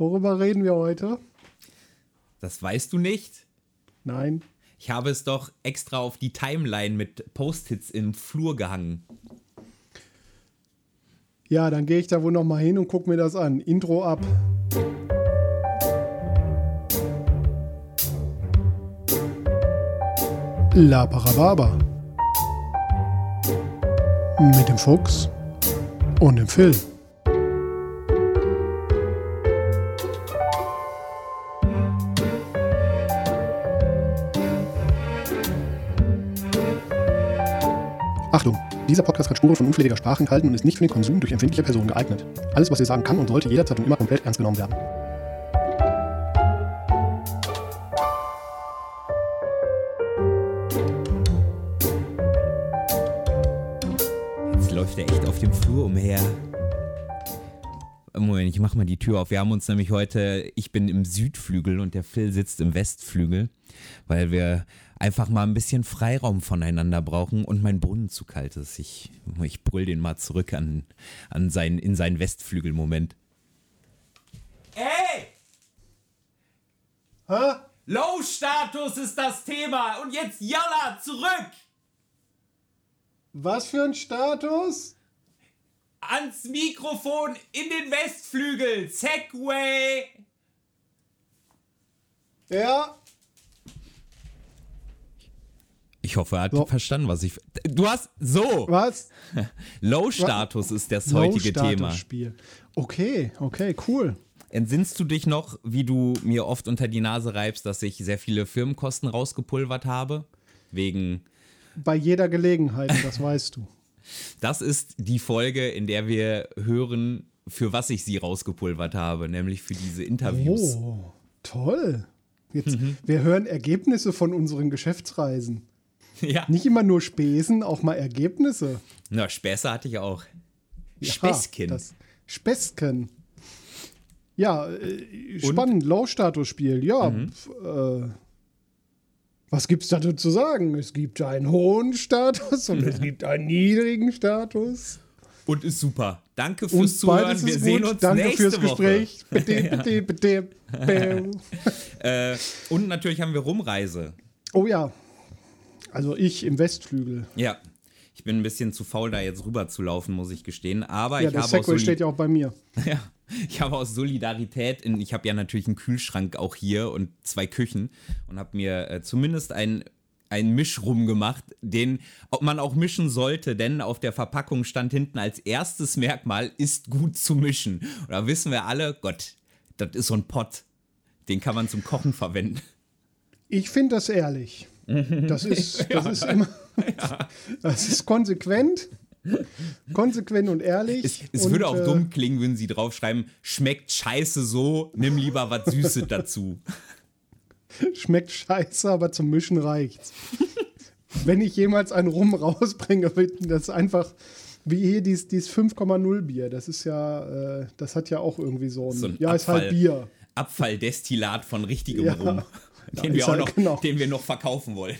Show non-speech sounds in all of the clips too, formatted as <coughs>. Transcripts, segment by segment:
Worüber reden wir heute? Das weißt du nicht? Nein. Ich habe es doch extra auf die Timeline mit Post-its im Flur gehangen. Ja, dann gehe ich da wohl noch mal hin und gucke mir das an. Intro ab. La Parababa. Mit dem Fuchs und dem Phil. Achtung! Dieser Podcast hat Spuren von unflätiger Sprache enthalten und ist nicht für den Konsum durch empfindliche Personen geeignet. Alles, was wir sagen kann und sollte jederzeit und immer komplett ernst genommen werden. Jetzt läuft er echt auf dem Flur umher. Moment, ich mach mal die Tür auf. Wir haben uns nämlich heute, ich bin im Südflügel und der Phil sitzt im Westflügel, weil wir einfach mal ein bisschen Freiraum voneinander brauchen und mein Brunnen zu kalt ist. Ich, ich brüll den mal zurück an, an sein, in seinen Westflügel-Moment. Ey! Hä? Low-Status ist das Thema und jetzt Jalla zurück! Was für ein Status? Ans Mikrofon in den Westflügel! Segway! Ja, Ich hoffe, er hat So. verstanden, was ich. Du hast. So! was? <laughs> Low-Status ist das heutige Thema. Low-Status-Spiel. Okay, okay, cool. Entsinnst du dich noch, wie du mir oft unter die Nase reibst, dass ich sehr viele Firmenkosten rausgepulvert habe? Wegen. Bei jeder Gelegenheit, das weißt du. Das ist die Folge, in der wir hören, für was ich sie rausgepulvert habe, nämlich für diese Interviews. Oh, toll. Jetzt, Mhm. Wir hören Ergebnisse von unseren Geschäftsreisen. Ja. Nicht immer nur Spesen, auch mal Ergebnisse. Na, Späße hatte ich auch. Ja, Späßchen. Späßchen. Ja, äh, spannend. Low-Status-Spiel. Ja, Mhm. äh, was gibt's dazu zu sagen? Es gibt einen hohen Status und es gibt einen niedrigen Status. Und ist super. Danke Und fürs Zuhören. beides Wir sehen gut. uns Danke nächste fürs. Gespräch. <laughs> Bitte, bitte, bitte. <laughs> bitte. Äh, und natürlich haben wir Rumreise. Oh ja. Also ich im Westflügel. Ja. Ich bin ein bisschen zu faul, da jetzt rüber zu laufen, muss ich gestehen. Aber Ja, ich der habe Segway steht ja auch bei mir. <laughs> Ja, ich habe aus Solidarität, in, ich habe ja natürlich einen Kühlschrank auch hier und zwei Küchen und habe mir äh, zumindest ein, ein Mischrum gemacht, den ob man auch mischen sollte, denn auf der Verpackung stand hinten als erstes Merkmal, ist gut zu mischen. Und da wissen wir alle, Gott, das ist so ein Pott, den kann man zum Kochen verwenden. Ich finde das ehrlich. Das <laughs> ist, das ist immer. <laughs> Das ist konsequent. <laughs> Konsequent und ehrlich. Es, es und, würde auch äh, dumm klingen, würden sie draufschreiben, schmeckt scheiße so, nimm lieber was Süßes <laughs> dazu. Schmeckt scheiße, aber zum Mischen reicht's. <laughs> Wenn ich jemals einen Rum rausbringe, wird das einfach wie hier dieses, dieses 5,0 Bier. Das ist ja, äh, das hat ja auch irgendwie so ein. So ein ja, ist halt Abfall. Bier. Abfalldestillat von richtigem Ja. Rum, den, wir ist auch halt- noch, genau. den wir noch verkaufen wollen.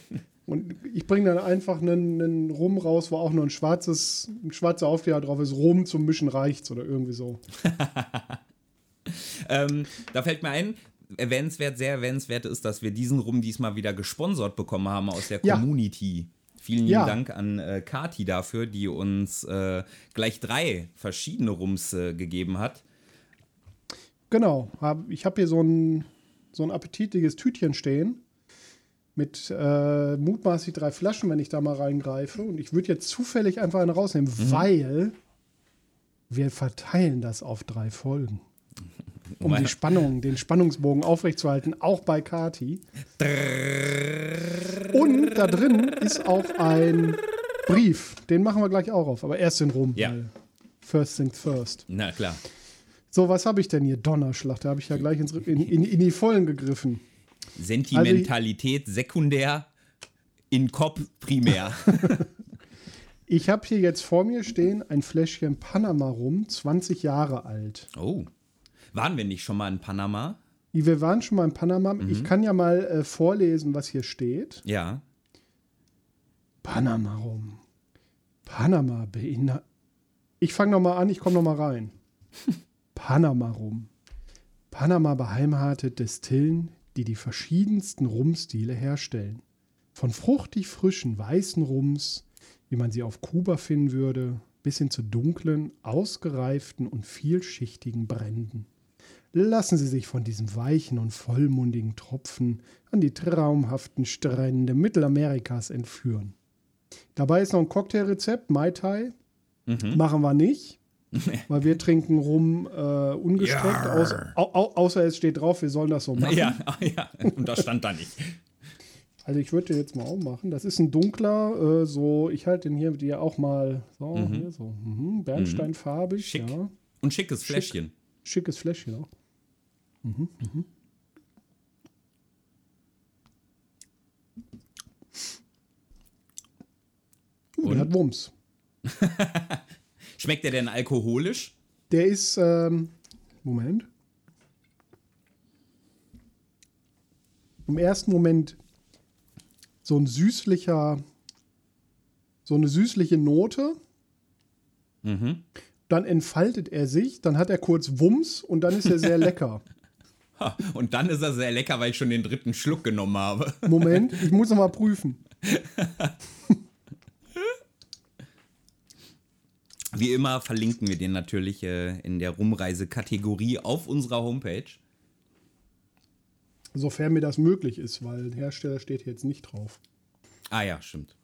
Und ich bringe dann einfach einen, einen Rum raus, wo auch nur ein schwarzes, ein schwarzer Aufkleber drauf ist. Rum zum Mischen reicht's oder irgendwie so. <laughs> Ähm, da fällt mir ein, erwähnenswert, sehr erwähnenswert ist, dass wir diesen Rum diesmal wieder gesponsert bekommen haben aus der Ja. Community. Vielen lieben Ja. Dank an äh, Kati dafür, die uns äh, gleich drei verschiedene Rums äh, gegeben hat. Genau. Hab, ich habe hier so ein, so ein appetitliches Tütchen stehen mit äh, mutmaßlich drei Flaschen, wenn ich da mal reingreife. Und ich würde jetzt zufällig einfach eine rausnehmen, weil wir verteilen das auf drei Folgen. <laughs> Um die Spannung, den Spannungsbogen aufrechtzuerhalten, auch bei Kati. Und da drin ist auch ein Brief. Den machen wir gleich auch auf. Aber erst den Rum. Ja. First things first. Na klar. So, was habe ich denn hier? Donnerschlag. Da habe ich ja gleich ins, in, in, in die Vollen gegriffen. Sentimentalität sekundär, in Kopf primär. <laughs> Ich habe hier jetzt vor mir stehen ein Fläschchen Panama rum, 20 Jahre alt. oh. Waren wir nicht schon mal in Panama? Wir waren schon mal in Panama. Mhm. Ich kann ja mal äh, vorlesen, was hier steht. Ja. Panama rum. Panama beinhaltet. Ich fange noch mal an, ich komme noch mal rein. <laughs> Panama rum Panama beheimatet Destillen, die die verschiedensten Rumstile herstellen. Von fruchtig frischen weißen Rums, wie man sie auf Kuba finden würde, bis hin zu dunklen, ausgereiften und vielschichtigen Bränden. Lassen Sie sich von diesem weichen und vollmundigen Tropfen an die traumhaften Strände Mittelamerikas entführen. Dabei ist noch ein Cocktailrezept, Mai Tai. Mhm. Machen wir nicht, <laughs> weil wir trinken rum äh, ungestreckt, aus, au, au, außer es steht drauf, wir sollen das so machen. Ja, <laughs> ja, und das stand da nicht. Also ich würde den jetzt mal aufmachen. Das ist ein dunkler, äh, so, ich halte den hier dir auch mal so, hier so, mhm, bernsteinfarbig, Schick. ja. Und schickes Fläschchen. Schickes Fläschchen auch. Mhm, mhm. Uh, Und? der hat Wumms. <laughs> Schmeckt der denn alkoholisch? Der ist, ähm, Moment. Im ersten Moment so ein süßlicher, so eine süßliche Note. Mhm. Dann entfaltet er sich, dann hat er kurz Wumms und dann ist er sehr <laughs> lecker. Und dann ist er sehr lecker, weil ich schon den dritten Schluck genommen habe. Moment, ich muss noch mal prüfen. <laughs> Wie immer verlinken wir den natürlich äh, in der Rumreise-Kategorie auf unserer Homepage. Sofern mir das möglich ist, weil Hersteller steht jetzt nicht drauf. Ah ja, stimmt.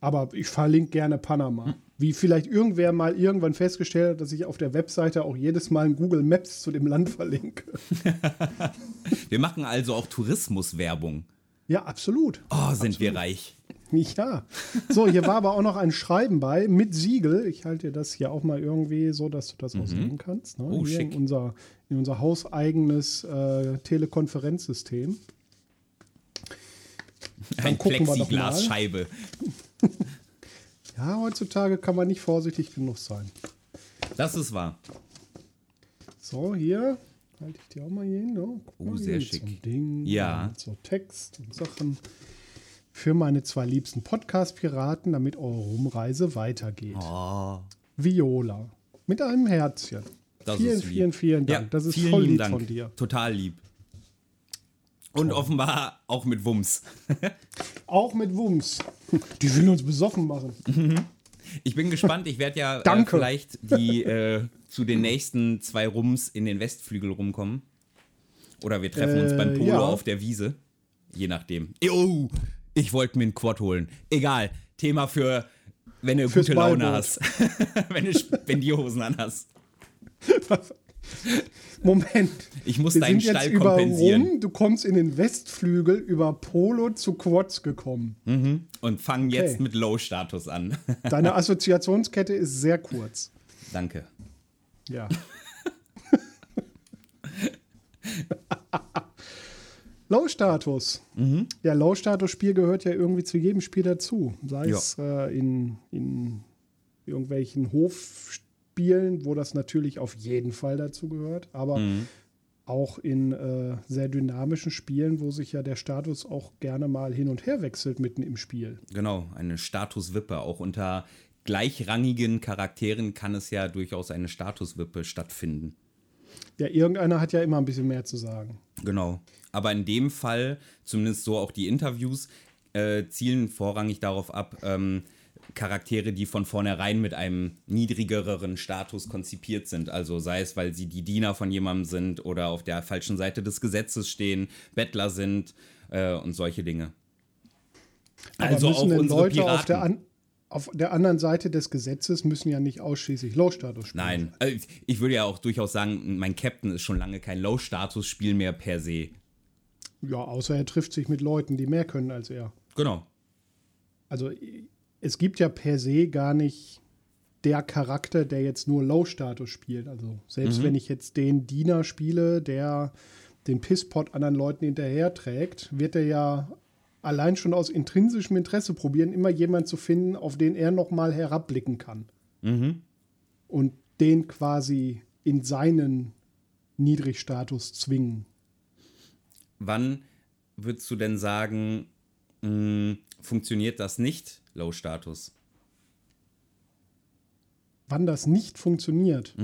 Aber ich verlinke gerne Panama. Wie vielleicht irgendwer mal irgendwann festgestellt hat, dass ich auf der Webseite auch jedes Mal in Google Maps zu dem Land verlinke. <laughs> Wir machen also auch Tourismuswerbung. Ja, absolut. Oh, sind wir reich. Ja. So, hier war aber auch noch ein Schreiben bei mit Siegel. Ich halte dir das hier auch mal irgendwie so, dass du das auch sehen kannst. Ne? Oh, hier schick. In unser, in unser hauseigenes äh, Telekonferenzsystem. Ein doch mal. Plexiglasscheibe. <laughs> Ja, heutzutage kann man nicht vorsichtig genug sein. Das ist wahr. So, hier halte ich dir auch mal hier hin. Ne? Oh, mal, sehr schick. So Ding, Ja. So Text und Sachen. Für meine zwei liebsten Podcast-Piraten, damit eure Rumreise weitergeht. Oh, Viola. Mit einem Herzchen. das vielen, vielen, vielen Dank. Ja, das ist voll lieb Dank. von dir. Total lieb. Und offenbar auch mit Wumms. <laughs> Auch mit Wumms. Die will uns besoffen machen. Ich bin gespannt. Ich werde ja äh, vielleicht die äh, zu den nächsten zwei Rums in den Westflügel rumkommen. Oder wir treffen uns Äh, beim Polo ja. auf der Wiese. Je nachdem. Oh, ich wollte mir einen Quad holen. Egal. Thema für, wenn du Fürs gute Laune hast. <laughs> wenn du Spendierhosen an hast. <laughs> Moment. Ich muss Wir deinen sind jetzt Stall über kompensieren. Rum, du kommst in den Westflügel über Polo zu Quads gekommen. Mhm. Und fangen Okay. jetzt mit Low-Status an. <laughs> Deine Assoziationskette ist sehr kurz. Danke. Ja. Low-Status. Ja, Low-Status-Spiel gehört ja irgendwie zu jedem Spiel dazu. Sei Ja. es äh, in, in irgendwelchen Hofspielen, wo das natürlich auf jeden Fall dazu gehört, aber auch in äh, sehr dynamischen Spielen, wo sich ja der Status auch gerne mal hin und her wechselt mitten im Spiel. Genau, eine Statuswippe. Auch unter gleichrangigen Charakteren kann es ja durchaus eine Statuswippe stattfinden. Ja, irgendeiner hat ja immer ein bisschen mehr zu sagen. Genau. Aber in dem Fall, zumindest so auch die Interviews, äh, zielen vorrangig darauf ab, ähm, Charaktere, die von vornherein mit einem niedrigeren Status konzipiert sind. Also sei es, weil sie die Diener von jemandem sind oder auf der falschen Seite des Gesetzes stehen, Bettler sind äh, und solche Dinge. Aber Also auch unsere Leute Piraten. auf der, auf der anderen Seite des Gesetzes müssen ja nicht ausschließlich Low-Status spielen. Nein, also ich würde ja auch durchaus sagen, mein Captain ist schon lange kein Low-Status-Spiel mehr per se. Ja, außer er trifft sich mit Leuten, die mehr können als er. Genau. Also es gibt ja per se gar nicht der Charakter, der jetzt nur Low-Status spielt. Also selbst Mhm. wenn ich jetzt den Diener spiele, der den Pisspot anderen Leuten hinterher trägt, wird er ja allein schon aus intrinsischem Interesse probieren, immer jemanden zu finden, auf den er nochmal herabblicken kann. Mhm. Und den quasi in seinen Niedrigstatus zwingen. Wann würdest du denn sagen, mh, funktioniert das nicht, Low-Status? Wann das nicht funktioniert.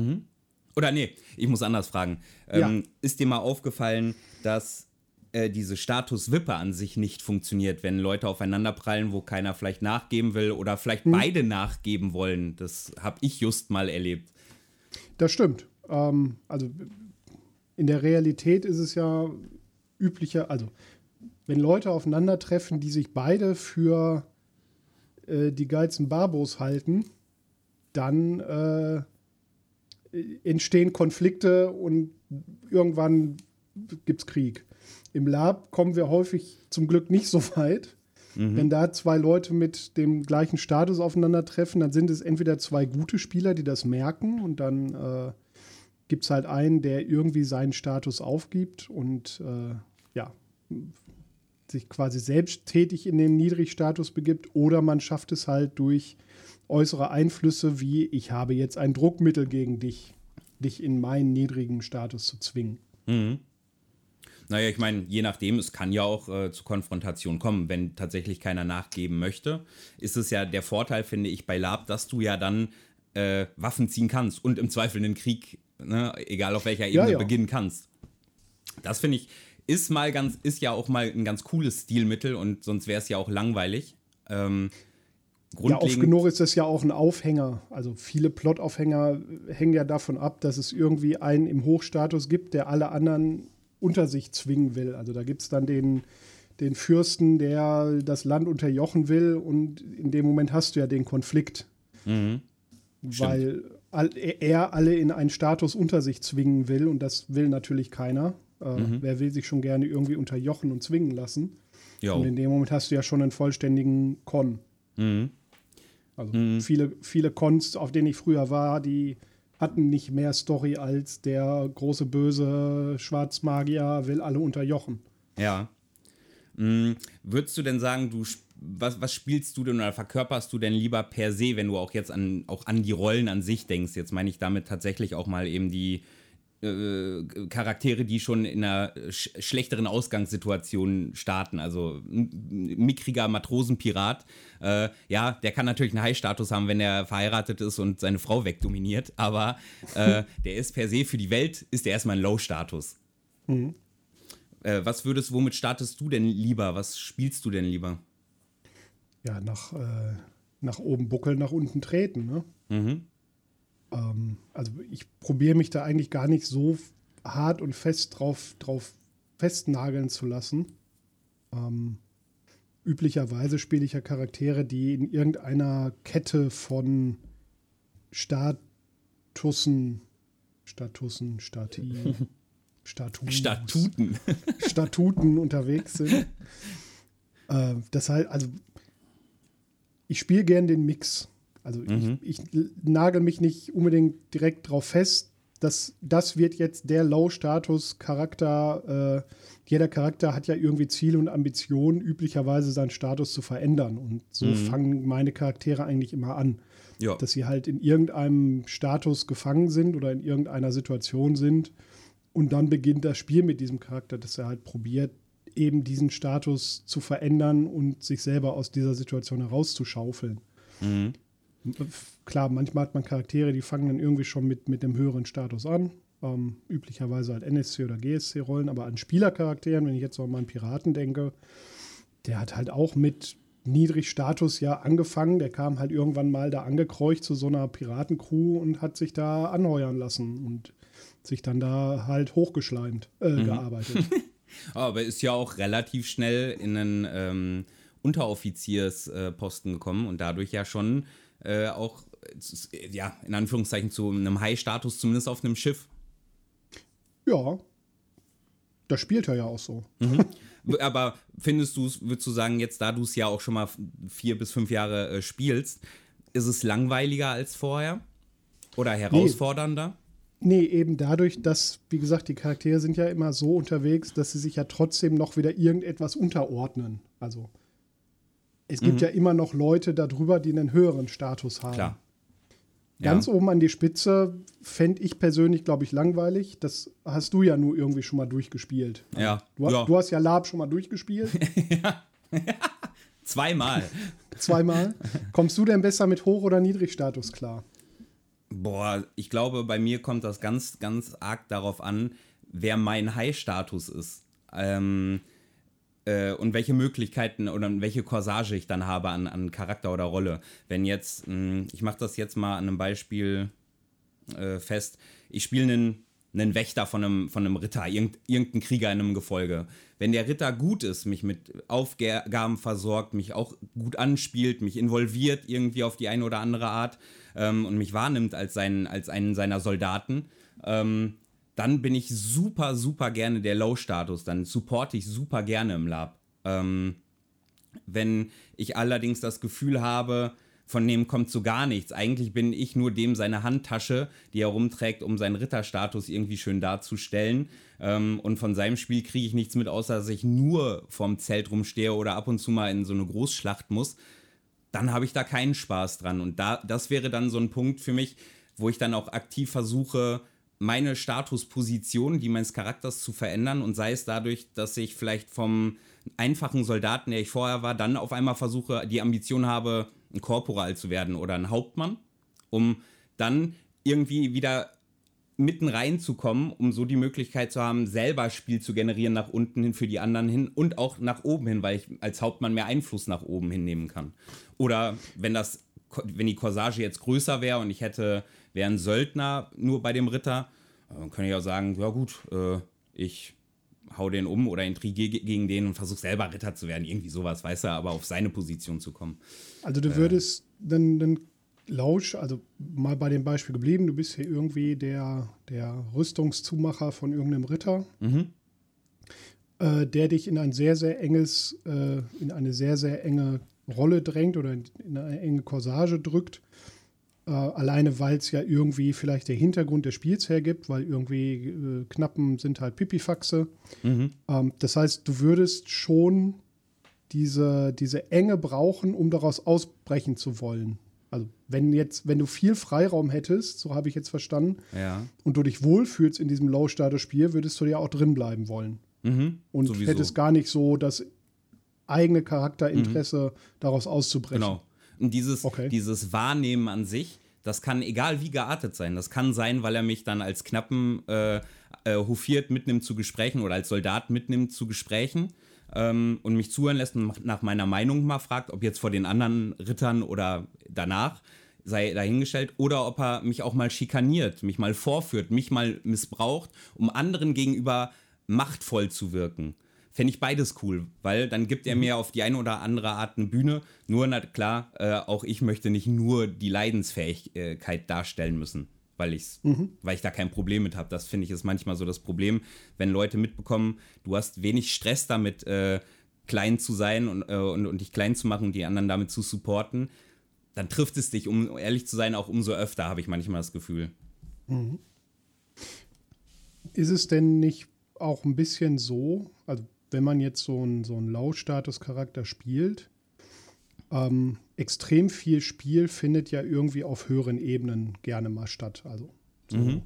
Oder nee, ich muss anders fragen. Ähm, Ja. Ist dir mal aufgefallen, dass äh, diese Status-Wippe an sich nicht funktioniert, wenn Leute aufeinander prallen, wo keiner vielleicht nachgeben will oder vielleicht Hm. beide nachgeben wollen? Das habe ich just mal erlebt. Das stimmt. Ähm, also in der Realität ist es ja üblicher, also wenn Leute aufeinandertreffen, die sich beide für äh, die geilsten Barbos halten, dann äh, entstehen Konflikte und irgendwann gibt es Krieg. Im Lab kommen wir häufig zum Glück nicht so weit. Wenn da zwei Leute mit dem gleichen Status aufeinandertreffen, dann sind es entweder zwei gute Spieler, die das merken und dann äh, gibt es halt einen, der irgendwie seinen Status aufgibt und äh, ja, sich quasi selbsttätig in den Niedrigstatus begibt oder man schafft es halt durch äußere Einflüsse wie ich habe jetzt ein Druckmittel gegen dich, dich in meinen niedrigen Status zu zwingen. Mhm. Naja, ich meine, je nachdem, es kann ja auch äh, zu Konfrontation kommen, wenn tatsächlich keiner nachgeben möchte. Ist es ja der Vorteil, finde ich, bei Lab, dass du ja dann äh, Waffen ziehen kannst und im Zweifel einen Krieg, ne, egal auf welcher Ebene, ja. beginnen kannst. Das finde ich, ist mal ganz, ist ja auch mal ein ganz cooles Stilmittel und sonst wäre es ja auch langweilig. Ähm, Ja, oft genug ist das ja auch ein Aufhänger. Also viele Plot-Aufhänger hängen ja davon ab, dass es irgendwie einen im Hochstatus gibt, der alle anderen unter sich zwingen will. Also da gibt es dann den, den Fürsten, der das Land unterjochen will und in dem Moment hast du ja den Konflikt. Mhm. Weil all, er alle in einen Status unter sich zwingen will und das will natürlich keiner. Äh, Wer will sich schon gerne irgendwie unterjochen und zwingen lassen? Jo. Und in dem Moment hast du ja schon einen vollständigen Con. Mhm. Also viele, viele Cons, auf denen ich früher war, die hatten nicht mehr Story als der große böse Schwarzmagier will alle unterjochen. Ja. Mm, würdest du denn sagen, du sp- was, was spielst du denn oder verkörperst du denn lieber per se, wenn du auch jetzt an, auch an die Rollen an sich denkst? Jetzt meine ich damit tatsächlich auch mal eben die äh, Charaktere, die schon in einer sch schlechteren Ausgangssituation starten. Also ein mickriger Matrosenpirat, äh, ja, der kann natürlich einen High-Status haben, wenn er verheiratet ist und seine Frau wegdominiert, aber äh, <laughs> der ist per se für die Welt, ist der erstmal ein Low-Status. Äh, was würdest, womit startest du denn lieber? Was spielst du denn lieber? Ja, nach, äh, nach oben buckeln, nach unten treten. Ne? Mhm. Ähm, also ich probiere mich da eigentlich gar nicht so hart und fest drauf, drauf festnageln zu lassen. Ähm, üblicherweise spiele ich ja Charaktere, die in irgendeiner Kette von Statussen, Statussen, Stati, <laughs> Statuten, Statuten. Statuten unterwegs sind. <laughs> Äh, das heißt, also ich spiele gern den Mix. Also Mhm. ich, ich nagel mich nicht unbedingt direkt drauf fest, dass das wird jetzt der Low-Status-Charakter. Äh, jeder Charakter hat ja irgendwie Ziele und Ambitionen, üblicherweise seinen Status zu verändern. Und so Mhm. fangen meine Charaktere eigentlich immer an Ja. dass sie halt in irgendeinem Status gefangen sind oder in irgendeiner Situation sind. Und dann beginnt das Spiel mit diesem Charakter, dass er halt probiert, eben diesen Status zu verändern und sich selber aus dieser Situation herauszuschaufeln. Mhm. Klar, manchmal hat man Charaktere, die fangen dann irgendwie schon mit, mit einem höheren Status an. Ähm, üblicherweise halt NSC oder GSC-Rollen, aber an Spielercharakteren, wenn ich jetzt mal an Piraten denke, der hat halt auch mit Niedrigstatus ja angefangen. Der kam halt irgendwann mal da angekreucht zu so einer Piratencrew und hat sich da anheuern lassen und sich dann da halt hochgeschleimt, äh, gearbeitet. <laughs> Aber ist ja auch relativ schnell in einen ähm, Unteroffiziersposten gekommen und dadurch ja schon äh, auch, äh, ja, in Anführungszeichen zu einem High-Status, zumindest auf einem Schiff. ja, das spielt er ja auch so. Aber findest du es, würdest du sagen, jetzt da du es ja auch schon mal vier bis fünf Jahre äh, spielst, ist es langweiliger als vorher? Oder herausfordernder? Nee, eben dadurch, dass, wie gesagt, die Charaktere sind ja immer so unterwegs, dass sie sich ja trotzdem noch wieder irgendetwas unterordnen. Also es gibt ja immer noch Leute darüber, die einen höheren Status haben. Klar. Ganz ja. oben an die Spitze fände ich persönlich, glaube ich, langweilig. Das hast du ja nur irgendwie schon mal durchgespielt. Ja. Du, ja. du hast ja Lab schon mal durchgespielt, <laughs> <laughs> Zweimal. zweimal. Kommst du denn besser mit Hoch- oder Niedrigstatus klar? Boah, ich glaube, bei mir kommt das ganz, ganz arg darauf an, wer mein High-Status ist. Ähm, äh, und welche Möglichkeiten oder welche Corsage ich dann habe an, an Charakter oder Rolle. Wenn jetzt, mh, hm, ich mache das jetzt mal an einem Beispiel äh, fest, ich spiele einen, einen Wächter von einem, von einem Ritter, irgend, irgendein Krieger in einem Gefolge. Wenn der Ritter gut ist, mich mit Aufgaben versorgt, mich auch gut anspielt, mich involviert irgendwie auf die eine oder andere Art ähm, und mich wahrnimmt als, sein, als einen seiner Soldaten, ähm, dann bin ich super, super gerne der Low-Status. Dann supporte ich super gerne im Lab. Ähm, wenn ich allerdings das Gefühl habe, von dem kommt so gar nichts. Eigentlich bin ich nur dem seine Handtasche, die er rumträgt, um seinen Ritterstatus irgendwie schön darzustellen. Ähm, und von seinem Spiel kriege ich nichts mit, außer dass ich nur vorm Zelt rumstehe oder ab und zu mal in so eine Großschlacht muss. Dann habe ich da keinen Spaß dran. Und da, das wäre dann so ein Punkt für mich, wo ich dann auch aktiv versuche, meine Statusposition, die meines Charakters zu verändern und sei es dadurch, dass ich vielleicht vom einfachen Soldaten, der ich vorher war, dann auf einmal versuche, die Ambition habe, ein Korporal zu werden oder ein Hauptmann, um dann irgendwie wieder mitten reinzukommen, um so die Möglichkeit zu haben, selber Spiel zu generieren nach unten hin für die anderen hin und auch nach oben hin, weil ich als Hauptmann mehr Einfluss nach oben hinnehmen kann. Oder wenn das, wenn die Corsage jetzt größer wäre und ich hätte wäre ein Söldner nur bei dem Ritter, dann äh, könnte ich auch sagen, ja gut, äh, ich hau den um oder intrigiere gegen den und versuche selber Ritter zu werden, irgendwie sowas, weiß er, aber auf seine Position zu kommen. Also du würdest äh, dann, dann Lausch, also mal bei dem Beispiel geblieben, du bist hier irgendwie der, der Rüstungszumacher von irgendeinem Ritter, mhm. äh, der dich in ein sehr, sehr enges, äh, in eine sehr, sehr enge Rolle drängt oder in eine enge Corsage drückt äh, alleine, weil es ja irgendwie vielleicht der Hintergrund des Spiels hergibt, weil irgendwie äh, Knappen sind halt Pipifaxe. Mhm. Ähm, das heißt, du würdest schon diese, diese Enge brauchen, um daraus ausbrechen zu wollen. Also wenn jetzt, wenn du viel Freiraum hättest, so habe ich jetzt verstanden, ja. und du dich wohlfühlst in diesem Low-Status-Spiel, würdest du ja auch drin bleiben wollen. Mhm, und sowieso. hättest gar nicht so das eigene Charakterinteresse mhm. daraus auszubrechen. Genau. Und dieses, okay. dieses Wahrnehmen an sich, das kann egal wie geartet sein. Das kann sein, weil er mich dann als Knappen äh, äh, hofiert mitnimmt zu Gesprächen oder als Soldat mitnimmt zu Gesprächen ähm, und mich zuhören lässt und nach meiner Meinung mal fragt, ob jetzt vor den anderen Rittern oder danach sei dahingestellt, oder ob er mich auch mal schikaniert, mich mal vorführt, mich mal missbraucht, um anderen gegenüber machtvoll zu wirken fände ich beides cool, weil dann gibt er mhm. mir auf die eine oder andere Art eine Bühne. Nur, na klar, äh, auch ich möchte nicht nur die Leidensfähigkeit darstellen müssen, weil, ich's, mhm. weil ich da kein Problem mit habe. Das finde ich ist manchmal so das Problem, wenn Leute mitbekommen, du hast wenig Stress damit, äh, klein zu sein und, äh, und, und dich klein zu machen und die anderen damit zu supporten. Dann trifft es dich, um ehrlich zu sein, auch umso öfter, habe ich manchmal das Gefühl. Mhm. Ist es denn nicht auch ein bisschen so, also wenn man jetzt so einen so Low-Status-Charakter spielt, ähm, extrem viel Spiel findet ja irgendwie auf höheren Ebenen gerne mal statt. Also so mhm.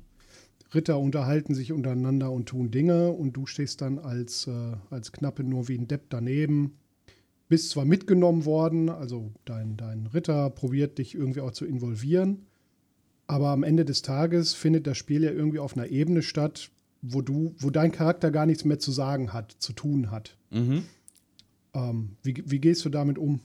Ritter unterhalten sich untereinander und tun Dinge und du stehst dann als, äh, als Knappe nur wie ein Depp daneben. Bist zwar mitgenommen worden, also dein, dein Ritter probiert dich irgendwie auch zu involvieren, aber am Ende des Tages findet das Spiel ja irgendwie auf einer Ebene statt, wo du, wo dein Charakter gar nichts mehr zu sagen hat, zu tun hat. Mhm. Ähm, wie, wie gehst du damit um?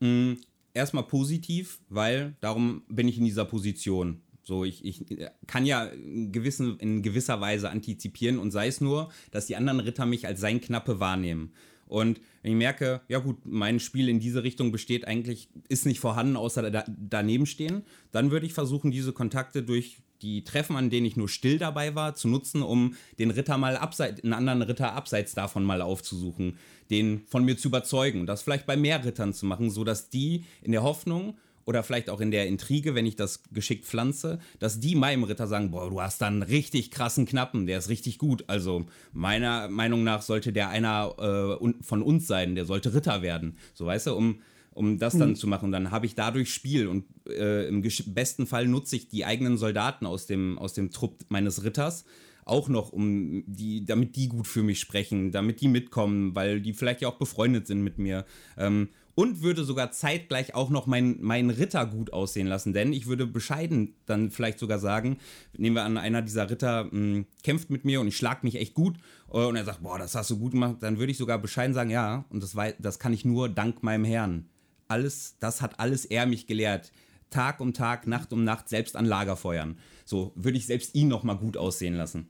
Mhm. Erstmal positiv, weil darum bin ich in dieser Position. So, ich, ich kann ja in, gewissen, in gewisser Weise antizipieren und sei es nur, dass die anderen Ritter mich als sein Knappe wahrnehmen. Und wenn ich merke, ja gut, mein Spiel in diese Richtung besteht eigentlich, ist nicht vorhanden, außer da, daneben stehen, dann würde ich versuchen, diese Kontakte durch die Treffen, an denen ich nur still dabei war, zu nutzen, um den Ritter mal abseits, einen anderen Ritter abseits davon mal aufzusuchen, den von mir zu überzeugen, das vielleicht bei mehr Rittern zu machen, sodass die in der Hoffnung oder vielleicht auch in der Intrige, wenn ich das geschickt pflanze, dass die meinem Ritter sagen, boah, du hast da einen richtig krassen Knappen, der ist richtig gut. Also meiner Meinung nach sollte der einer äh, von uns sein, der sollte Ritter werden. So weißt du, um um das dann mhm. zu machen. Dann habe ich dadurch Spiel und äh, im besten Fall nutze ich die eigenen Soldaten aus dem, aus dem Trupp meines Ritters auch noch, um die, damit die gut für mich sprechen, damit die mitkommen, weil die vielleicht ja auch befreundet sind mit mir. Ähm, und würde sogar zeitgleich auch noch meinen mein Ritter gut aussehen lassen. Denn ich würde bescheiden dann vielleicht sogar sagen, nehmen wir an, einer dieser Ritter mh, hm, kämpft mit mir und ich schlag mich echt gut äh, und er sagt, boah, das hast du gut gemacht, dann würde ich sogar bescheiden sagen, ja, und das, war, das kann ich nur dank meinem Herrn. Alles, das hat alles er mich gelehrt. Tag um Tag, Nacht um Nacht, selbst an Lagerfeuern. So würde ich selbst ihn noch mal gut aussehen lassen.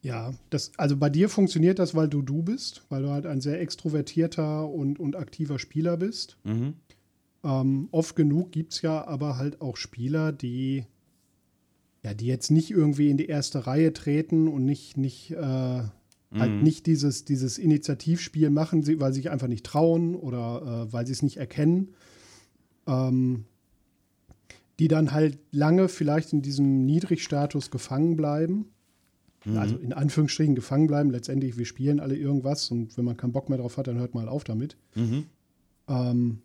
Ja, das, also bei dir funktioniert das, weil du du bist, weil du halt ein sehr extrovertierter und, und aktiver Spieler bist. Mhm. Ähm, oft genug gibt es ja aber halt auch Spieler, die ja, die jetzt nicht irgendwie in die erste Reihe treten und nicht, nicht, äh, mhm. halt nicht dieses, dieses Initiativspiel machen, weil sie sich einfach nicht trauen oder äh, weil sie es nicht erkennen. Ähm, die dann halt lange vielleicht in diesem Niedrigstatus gefangen bleiben Mhm. Also in Anführungsstrichen gefangen bleiben. Letztendlich, wir spielen alle irgendwas und wenn man keinen Bock mehr drauf hat, dann hört mal auf damit. Mhm. Ähm,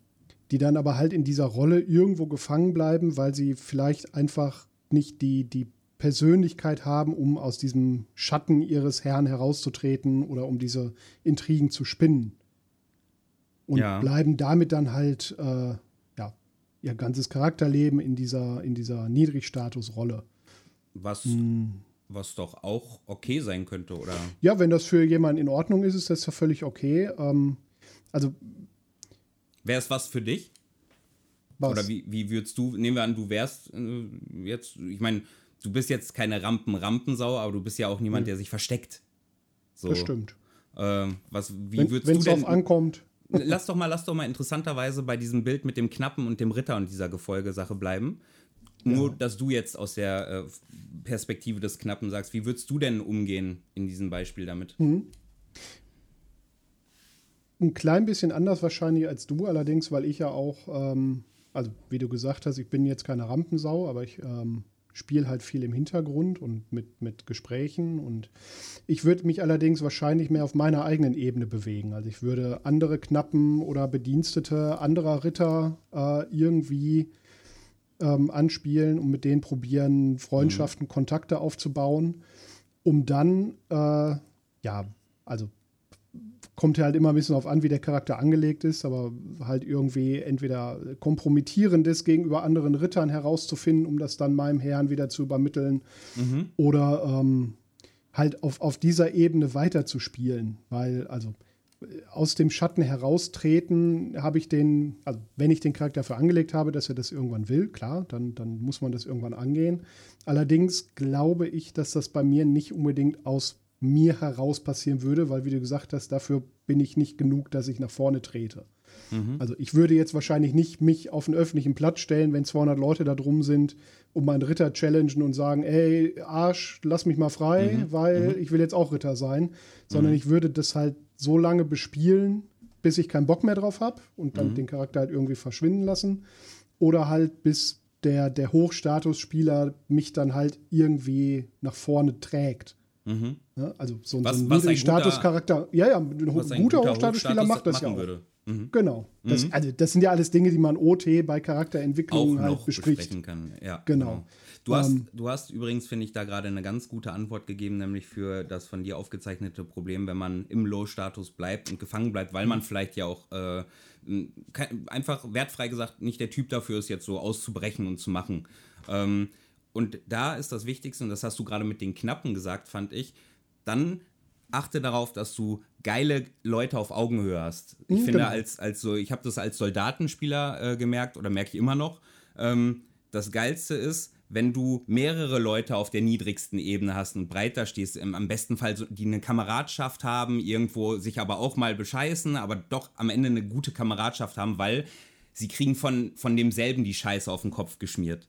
die dann aber halt in dieser Rolle irgendwo gefangen bleiben, weil sie vielleicht einfach nicht die, die Persönlichkeit haben, um aus diesem Schatten ihres Herrn herauszutreten oder um diese Intrigen zu spinnen. Und ja. bleiben damit dann halt äh, ja, ihr ganzes Charakterleben in dieser, in dieser Niedrigstatusrolle. Was hm. Was doch auch okay sein könnte, oder? Ja, wenn das für jemanden in Ordnung ist, ist das ja völlig okay. Ähm, also. Wäre es was für dich? Was? Oder wie, wie würdest du, nehmen wir an, du wärst äh, jetzt, ich meine, du bist jetzt keine Rampen-Rampensau, aber du bist ja auch niemand, mhm. der sich versteckt. So. Das stimmt. Äh, was, wie wenn, würdest du denn, ankommt. Lass doch mal, lass doch mal interessanterweise bei diesem Bild mit dem Knappen und dem Ritter und dieser Gefolgesache bleiben. Nur, dass du jetzt aus der äh, Perspektive des Knappen sagst, wie würdest du denn umgehen in diesem Beispiel damit? Mhm. Ein klein bisschen anders wahrscheinlich als du, allerdings, weil ich ja auch, ähm, also wie du gesagt hast, ich bin jetzt keine Rampensau, aber ich ähm, spiele halt viel im Hintergrund und mit, mit Gesprächen. Und ich würde mich allerdings wahrscheinlich mehr auf meiner eigenen Ebene bewegen. Also ich würde andere Knappen oder Bedienstete anderer Ritter äh, irgendwie ähm, anspielen und mit denen probieren, Freundschaften, mhm. Kontakte aufzubauen, um dann, äh, ja, also kommt ja halt immer ein bisschen darauf an, wie der Charakter angelegt ist, aber halt irgendwie entweder kompromittierendes gegenüber anderen Rittern herauszufinden, um das dann meinem Herrn wieder zu übermitteln, mhm. oder ähm, halt auf, auf dieser Ebene weiterzuspielen, weil, also aus dem Schatten heraustreten, habe ich den, also wenn ich den Charakter dafür angelegt habe, dass er das irgendwann will, klar, dann, dann muss man das irgendwann angehen. Allerdings glaube ich, dass das bei mir nicht unbedingt aus mir heraus passieren würde, weil, wie du gesagt hast, dafür bin ich nicht genug, dass ich nach vorne trete. Mhm. Also ich würde jetzt wahrscheinlich nicht mich auf einen öffentlichen Platz stellen, wenn 200 Leute da drum sind, um meinen Ritter challengen und sagen, ey, Arsch, lass mich mal frei, mhm. weil mhm. ich will jetzt auch Ritter sein, sondern mhm. ich würde das halt so lange bespielen, bis ich keinen Bock mehr drauf habe und dann mhm. den Charakter halt irgendwie verschwinden lassen. Oder halt bis der, der Hochstatusspieler mich dann halt irgendwie nach vorne trägt. Mhm. Ja, also so, was, so ein Niedrigstatuscharakter. Ja, ja, ein, guter, guter Hochstatusspieler macht das ja auch. Würde. Mhm. Genau. Das, mhm. Also, das sind ja alles Dinge, die man OT bei Charakterentwicklung halt bespricht. kann. Ja, genau. genau. Du hast, ähm, du hast übrigens, finde ich, da gerade eine ganz gute Antwort gegeben, nämlich für das von dir aufgezeichnete Problem, wenn man im Low-Status bleibt und gefangen bleibt, weil man vielleicht ja auch äh, einfach wertfrei gesagt nicht der Typ dafür ist, jetzt so auszubrechen und zu machen. Ähm, und da ist das Wichtigste, und das hast du gerade mit den Knappen gesagt, fand ich, dann achte darauf, dass du geile Leute auf Augenhöhe hast. Ich mhm, finde, genau. als, als so, ich habe das als Soldatenspieler äh, gemerkt oder merke ich immer noch. Ähm, das Geilste ist, wenn du mehrere Leute auf der niedrigsten Ebene hast und breiter stehst, am besten Fall, die eine Kameradschaft haben, irgendwo sich aber auch mal bescheißen, aber doch am Ende eine gute Kameradschaft haben, weil sie kriegen von, von demselben die Scheiße auf den Kopf geschmiert.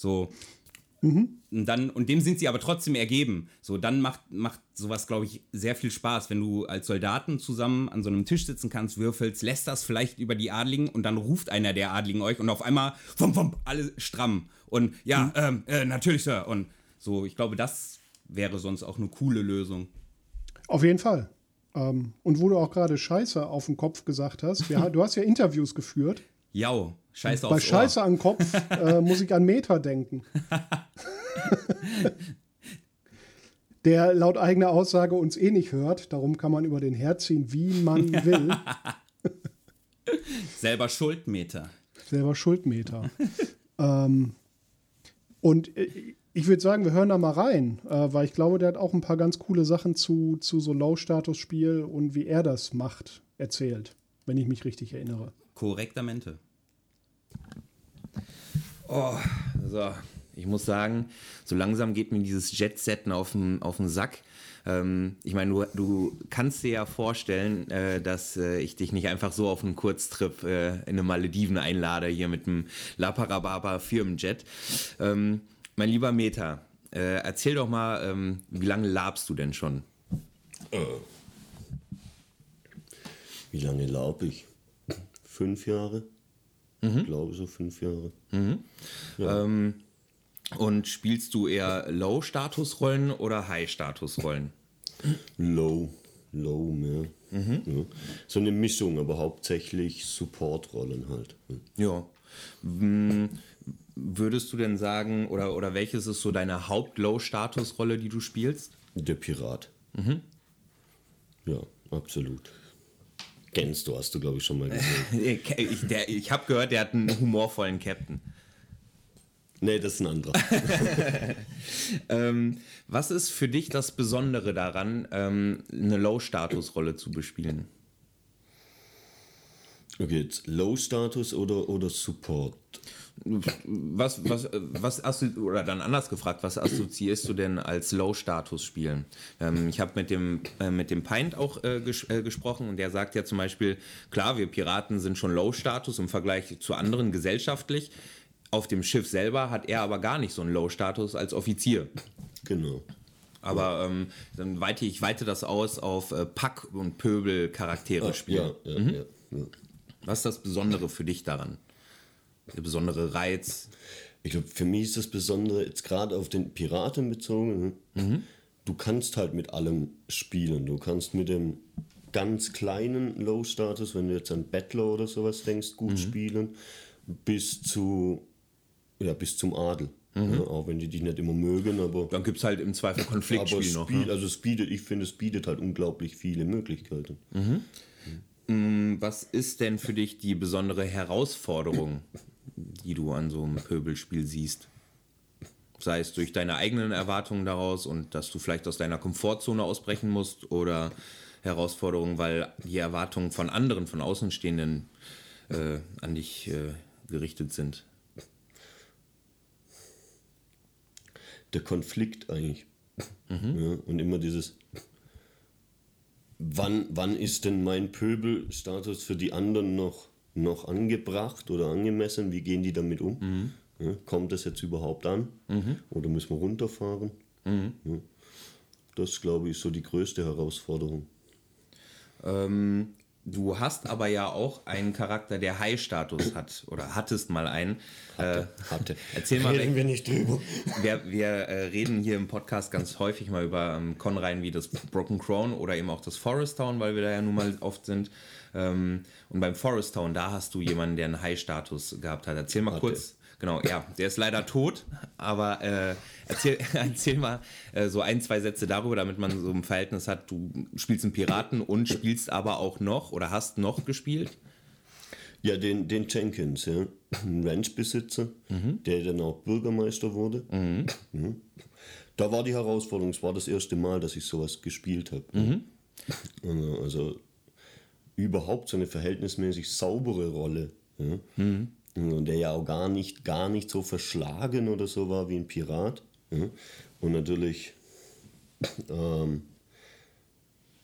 So, Mhm. Und, dann, und dem sind sie aber trotzdem ergeben. So, dann macht, macht sowas, glaube ich, sehr viel Spaß, wenn du als Soldaten zusammen an so einem Tisch sitzen kannst, würfelst, lässt das vielleicht über die Adligen und dann ruft einer der Adligen euch und auf einmal, fum, fum, alle stramm. Und ja, mhm. ähm, äh, natürlich, Sir. Und so, ich glaube, das wäre sonst auch eine coole Lösung. Auf jeden Fall. Ähm, und wo du auch gerade Scheiße auf den Kopf gesagt hast, ja, <laughs> du hast ja Interviews geführt. Ja, Scheiße Bei Scheiße an Kopf <laughs> äh, muss ich an Meta denken. <laughs> Der laut eigener Aussage uns eh nicht hört, darum kann man über den herziehen, wie man will. <laughs> Selber Schuldmeter. Selber Schuldmeter. ähm, und äh, ich würde sagen, wir hören da mal rein, äh, weil ich glaube, der hat auch ein paar ganz coole Sachen zu, zu so Low-Status-Spiel und wie er das macht, erzählt, wenn ich mich richtig erinnere. Korrektamente. Oh, so. Ich muss sagen, so langsam geht mir dieses Jet-Setten auf den, auf den Sack. Ähm, ich meine, du, du, kannst dir ja vorstellen, äh, dass äh, ich dich nicht einfach so auf einen Kurztrip äh, in eine Malediven einlade, hier mit dem La Parababa Firmenjet. Ähm, mein lieber Meta, äh, erzähl doch mal, ähm, wie lange labst du denn schon? Wie lange lab ich? Fünf Jahre? Mhm. Ich glaube so fünf Jahre. Mhm. Ja. Ähm, und spielst du eher Low-Status-Rollen oder High-Status-Rollen? Low, Low mehr. Mhm. Ja. So eine Mischung, aber hauptsächlich Support-Rollen halt. Ja. Hm, würdest du denn sagen, oder, oder welches ist so deine Haupt-Low-Status-Rolle, die du spielst? Der Pirat. Mhm. Ja, absolut. Kennst du, hast du, glaube ich, schon mal <laughs> gesehen. ich ich habe gehört, der hat einen humorvollen Captain. Nee, das ist ein anderer. <laughs> ähm, was ist für dich das Besondere daran, ähm, eine Low-Status-Rolle zu bespielen? Okay, jetzt Low-Status oder, oder Support? Was, was, was oder dann anders gefragt, was assoziierst du denn als Low-Status spielen? Ähm, ich habe mit dem, äh, mit dem Pint auch äh, ges äh, gesprochen und der sagt ja zum Beispiel, klar, wir Piraten sind schon Low-Status im Vergleich zu anderen gesellschaftlich. Auf dem Schiff selber hat er aber gar nicht so einen Low-Status als Offizier. Genau. Aber ähm, dann weite ich weite das aus auf äh, Pack- und Pöbel-Charaktere spielen. Ja, ja, mhm. ja, ja. Was ist das Besondere für dich daran? Der besondere Reiz? Ich glaube, für mich ist das Besondere jetzt gerade auf den Piraten bezogen. Ne? Mhm. Du kannst halt mit allem spielen. Du kannst mit dem ganz kleinen Low-Status, wenn du jetzt an Battler oder sowas denkst, gut mhm. spielen, bis zu ja, bis zum Adel. Mhm. Ja, auch wenn die dich nicht immer mögen, aber. Dann gibt es halt im Zweifel Konfliktspiel noch. Ne? Also es bietet, ich finde, es bietet halt unglaublich viele Möglichkeiten. Mhm. Mhm. Was ist denn für dich die besondere Herausforderung, die du an so einem Pöbelspiel siehst? Sei es durch deine eigenen Erwartungen daraus und dass du vielleicht aus deiner Komfortzone ausbrechen musst oder Herausforderungen, weil die Erwartungen von anderen, von Außenstehenden äh, an dich äh, gerichtet sind. der Konflikt eigentlich. Mhm. Ja, und immer dieses, wann, wann ist denn mein Pöbelstatus für die anderen noch, noch angebracht oder angemessen? Wie gehen die damit um? Mhm. Ja, kommt das jetzt überhaupt an? Mhm. Oder müssen wir runterfahren? Mhm. Ja, das, glaube ich, ist so die größte Herausforderung. Ähm, Du hast aber ja auch einen Charakter, der High-Status <coughs> hat oder hattest mal einen. Hatte. Äh, hatte. <laughs> Erzähl mal. Reden wir nicht drüber. Wir, wir äh, reden hier im Podcast ganz häufig mal über ähm, Conrein wie das Broken Crown oder eben auch das Forest Town, weil wir da ja nun mal oft sind. Ähm, und beim Forest Town, da hast du jemanden, der einen High-Status gehabt hat. Erzähl mal hatte. kurz. Genau, ja, der ist leider tot, aber äh, erzähl, <laughs> erzähl mal äh, so ein, zwei Sätze darüber, damit man so ein Verhältnis hat. Du spielst einen Piraten und spielst aber auch noch oder hast noch gespielt? Ja, den, den Jenkins, ja. ein Ranchbesitzer, mhm. der dann auch Bürgermeister wurde. Mhm. Mhm. Da war die Herausforderung, es war das erste Mal, dass ich sowas gespielt habe. Mhm. Also überhaupt so eine verhältnismäßig saubere Rolle. Ja. Mhm. Und der ja auch gar nicht, gar nicht so verschlagen oder so war wie ein Pirat. Und natürlich, ähm,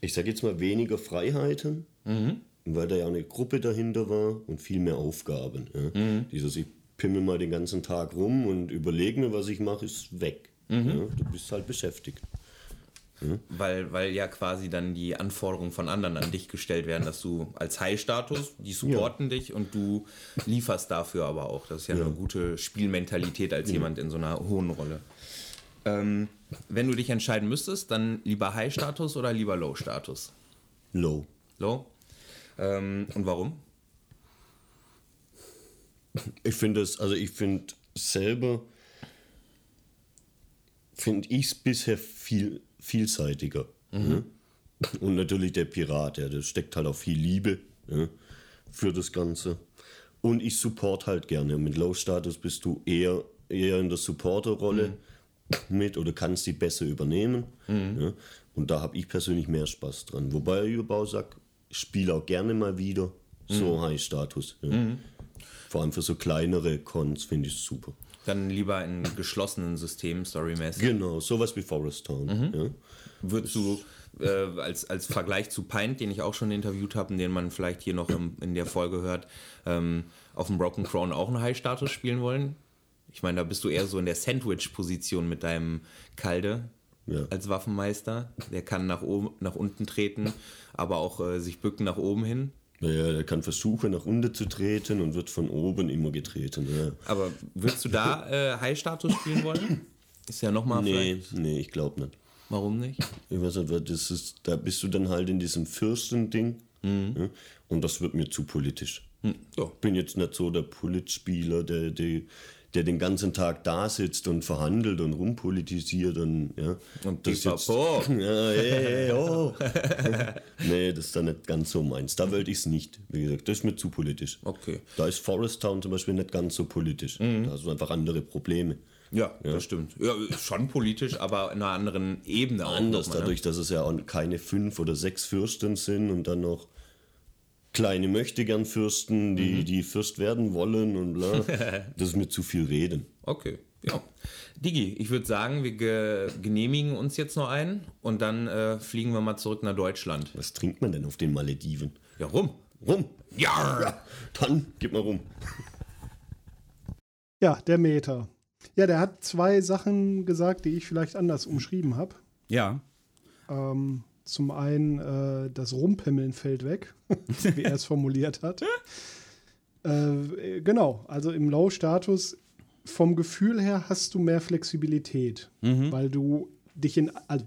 ich sage jetzt mal, weniger Freiheiten, mhm. weil da ja eine Gruppe dahinter war und viel mehr Aufgaben. Ja. Mhm. Dieses, ich pimmel mal den ganzen Tag rum und überlege mir, was ich mache, ist weg. Mhm. Ja. Du bist halt beschäftigt. Mhm. Weil, weil ja quasi dann die Anforderungen von anderen an dich gestellt werden, dass du als High-Status, die supporten ja. dich und du lieferst dafür aber auch. Das ist ja, ja. eine gute Spielmentalität als jemand in so einer hohen Rolle. Ähm, wenn du dich entscheiden müsstest, dann lieber High-Status oder lieber Low-Status? Low. Low? Ähm, und warum? Ich finde es, also ich finde selber, finde ich es bisher viel vielseitiger. Mhm. Und natürlich der Pirat, ja, da steckt halt auch viel Liebe. Ja. für das Ganze. Und ich support halt gerne. Mit Low-Status bist du eher, eher in der Supporter-Rolle mit oder kannst die besser übernehmen. Ja. Und da habe ich persönlich mehr Spaß dran. Wobei auch sage, ich spiele auch gerne mal wieder so High-Status. Ja. Vor allem für so kleinere Cons finde ich es super. Dann lieber in geschlossenen Systemen, storymäßig. Genau, sowas wie Forest Town. Ja. Würdest du äh, als, als Vergleich zu Pint, den ich auch schon interviewt habe und den man vielleicht hier noch im, in der Folge hört, ähm, auf dem Broken Crown auch einen High-Status spielen wollen? Ich meine, da bist du eher so in der Sandwich-Position mit deinem Kalde Ja. als Waffenmeister. Der kann nach, oben, nach unten treten, aber auch äh, sich bücken nach oben hin. Ja, der kann versuchen, nach unten zu treten und wird von oben immer getreten. Ja. Aber würdest du da <laughs> äh, High-Status spielen wollen? Ist ja nochmal Nee, nee, ich glaube nicht. Warum nicht? Ich weiß nicht, weil das ist, da bist du dann halt in diesem Fürsten-Ding. Ja, und das wird mir zu politisch. Hm, ja. Ich bin jetzt nicht so der Politspieler, der, der, der den ganzen Tag da sitzt und verhandelt und rumpolitisiert und ja. Und das jetzt, <laughs> ja, hey, hey, oh. <laughs> nee, das ist dann nicht ganz so meins. Da wollte ich es nicht. Wie gesagt, das ist mir zu politisch. Okay. Da ist Forest Town zum Beispiel nicht ganz so politisch. Da hast du einfach andere Probleme. Ja, das stimmt. Ja, schon politisch, aber in einer anderen Ebene auch. Anders, ne? dadurch, dass es ja auch keine fünf oder sechs Fürsten sind und dann noch kleine Möchtegern-Fürsten, die, die Fürst werden wollen und bla. <laughs> Das ist mir zu viel Reden. Okay, ja. Digi, ich würde sagen, wir ge genehmigen uns jetzt noch einen und dann äh, fliegen wir mal zurück nach Deutschland. Was trinkt man denn auf den Malediven? Ja, rum. Rum. Ja. Ja, dann gib mal rum. Ja, der Meter. Ja, der hat zwei Sachen gesagt, die ich vielleicht anders umschrieben habe. Ja. Ähm, zum einen, äh, das Rumpimmeln fällt weg, <laughs> wie er es formuliert hat. Äh, genau, also im Low-Status, vom Gefühl her hast du mehr Flexibilität, weil du dich in, also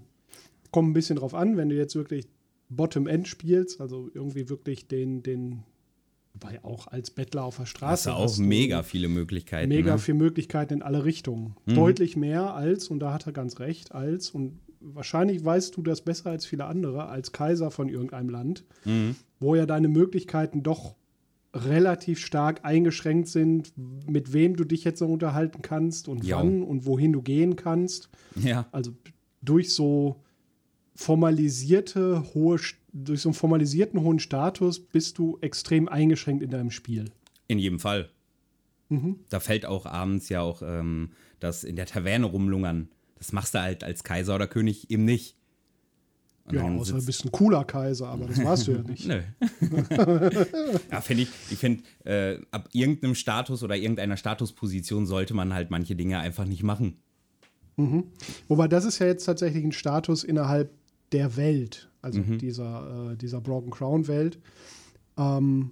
kommt ein bisschen drauf an, wenn du jetzt wirklich Bottom-End spielst, also irgendwie wirklich den, den, wobei auch als Bettler auf der Hast Straße du auch du mega viele Möglichkeiten. mega ne? viele Möglichkeiten in alle Richtungen. Deutlich mehr als, und da hat er ganz recht, als, und wahrscheinlich weißt du das besser als viele andere, als Kaiser von irgendeinem Land, wo ja deine Möglichkeiten doch relativ stark eingeschränkt sind, mit wem du dich jetzt noch unterhalten kannst und Ja. wann und wohin du gehen kannst. Ja. Also durch so formalisierte hohe, durch so einen formalisierten hohen Status bist du extrem eingeschränkt in deinem Spiel. In jedem Fall. Da fällt auch abends ja auch ähm, das in der Taverne rumlungern. Das machst du halt als Kaiser oder König eben nicht. Und Ja, außer du bist ein cooler Kaiser, aber das warst du ja nicht. <laughs> Nö. <laughs> ja, finde ich, ich finde, äh, ab irgendeinem Status oder irgendeiner Statusposition sollte man halt manche Dinge einfach nicht machen. Wobei das ist ja jetzt tatsächlich ein Status innerhalb der Welt, also dieser, äh, dieser Broken Crown Welt. Ähm,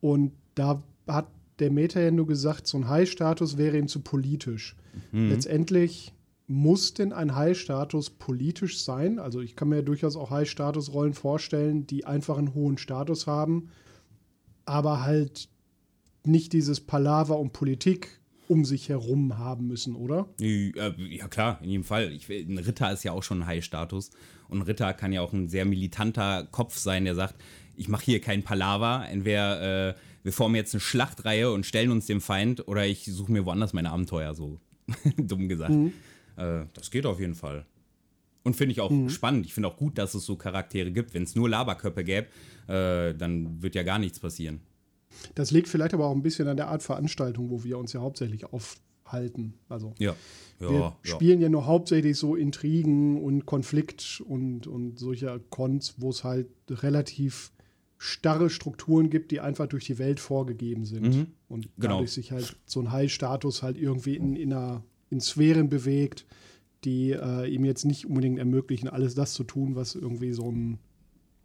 und da hat der Meta ja nur gesagt, so ein High-Status wäre ihm zu politisch. Letztendlich muss denn ein High-Status politisch sein? Also ich kann mir ja durchaus auch High-Status-Rollen vorstellen, die einfach einen hohen Status haben, aber halt nicht dieses Palaver um Politik um sich herum haben müssen, oder? Ja, ja, klar, in jedem Fall. Ich, ein Ritter ist ja auch schon ein High-Status. Und ein Ritter kann ja auch ein sehr militanter Kopf sein, der sagt, ich mache hier kein Palaver. Entweder äh, wir formen jetzt eine Schlachtreihe und stellen uns dem Feind oder ich suche mir woanders meine Abenteuer, so <laughs> dumm gesagt. Äh, das geht auf jeden Fall. Und finde ich auch spannend. Ich finde auch gut, dass es so Charaktere gibt. Wenn es nur Laberköpfe gäbe, äh, dann wird ja gar nichts passieren. Das liegt vielleicht aber auch ein bisschen an der Art Veranstaltung, wo wir uns ja hauptsächlich aufhalten. Also Ja. wir Ja, ja. spielen ja nur hauptsächlich so Intrigen und Konflikt und, und solche Cons, wo es halt relativ starre Strukturen gibt, die einfach durch die Welt vorgegeben sind. Und Genau. dadurch sich halt so ein High-Status halt irgendwie in, in, einer, in Sphären bewegt, die äh, ihm jetzt nicht unbedingt ermöglichen, alles das zu tun, was irgendwie so ein,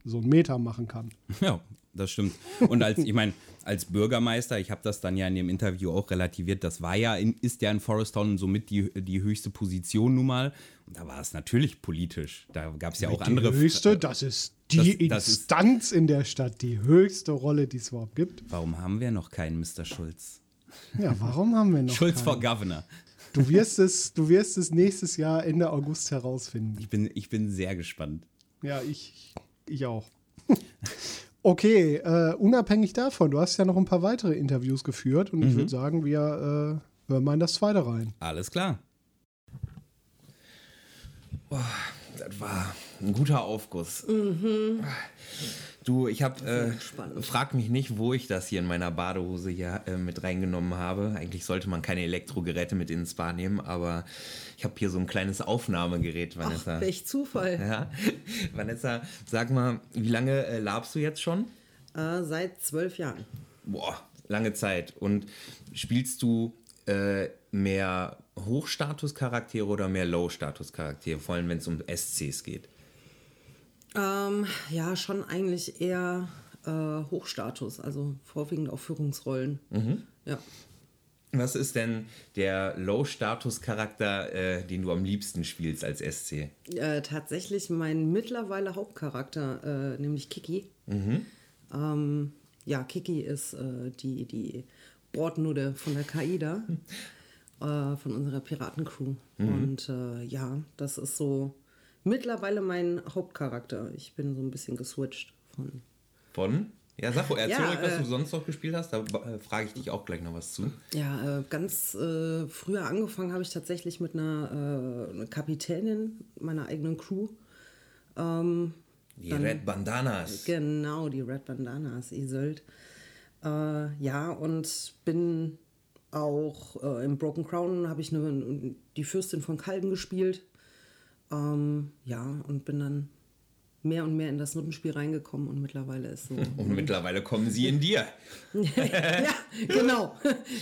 so ein Meta machen kann. <laughs> Ja, das stimmt. Und als, ich meine, als Bürgermeister, ich habe das dann ja in dem Interview auch relativiert, das war ja, in, ist ja in Forest Town somit die, die höchste Position nun mal. Und da war es natürlich politisch. Da gab es ja auch die andere. höchste, das ist die Das- das ist- Instanz in der Stadt, die höchste Rolle, die es überhaupt gibt. Warum haben wir noch keinen Mr. Schulz? Ja, warum haben wir noch Schulz keinen? for Governor. Du wirst es, du wirst es nächstes Jahr Ende August herausfinden. Ich bin, ich bin sehr gespannt. Ja, ich, ich auch. <laughs> Okay, äh, unabhängig davon, du hast ja noch ein paar weitere Interviews geführt und ich Mhm. würde sagen, wir äh, hören mal in das zweite rein. Alles klar. Boah, das war ein guter Aufguss. Du, ich habe, äh, frag mich nicht, wo ich das hier in meiner Badehose hier äh, mit reingenommen habe. Eigentlich sollte man keine Elektrogeräte mit ins Spa nehmen, aber ich habe hier so ein kleines Aufnahmegerät, Ach, Vanessa. welch Zufall. ja. Vanessa, sag mal, wie lange äh, labst du jetzt schon? Äh, seit zwölf Jahren. Boah, lange Zeit. Und spielst du äh, mehr Hochstatus-Charaktere oder mehr Low-Status-Charaktere, vor allem wenn es um SCs geht? Ähm, ja, schon eigentlich eher äh, Hochstatus, also vorwiegend auf Führungsrollen. Ja. Was ist denn der Low-Status-Charakter, äh, den du am liebsten spielst als SC? Äh, tatsächlich mein mittlerweile Hauptcharakter, äh, nämlich Kiki. Ähm, ja, Kiki ist äh, die, die Bordnude von der KIDA, <laughs> äh, von unserer Piratencrew. Und äh, ja, das ist so mittlerweile mein Hauptcharakter. Ich bin so ein bisschen geswitcht von. Von? Ja, sag, erzähl Ja, ruhig, was äh, du sonst noch gespielt hast. Da äh, frage ich dich auch gleich noch was zu. Ja, äh, ganz äh, früher angefangen habe ich tatsächlich mit einer, äh, einer Kapitänin meiner eigenen Crew. Ähm, Die Red Bandanas. Genau, die Red Bandanas, Isold. Äh, ja, und bin auch im Broken Crown habe ich eine, die Fürstin von Kalden gespielt. Ähm, ja, und bin dann mehr und mehr in das Nuttenspiel reingekommen und mittlerweile ist so. <laughs> Und mittlerweile kommen sie in dir. <laughs> ja, genau.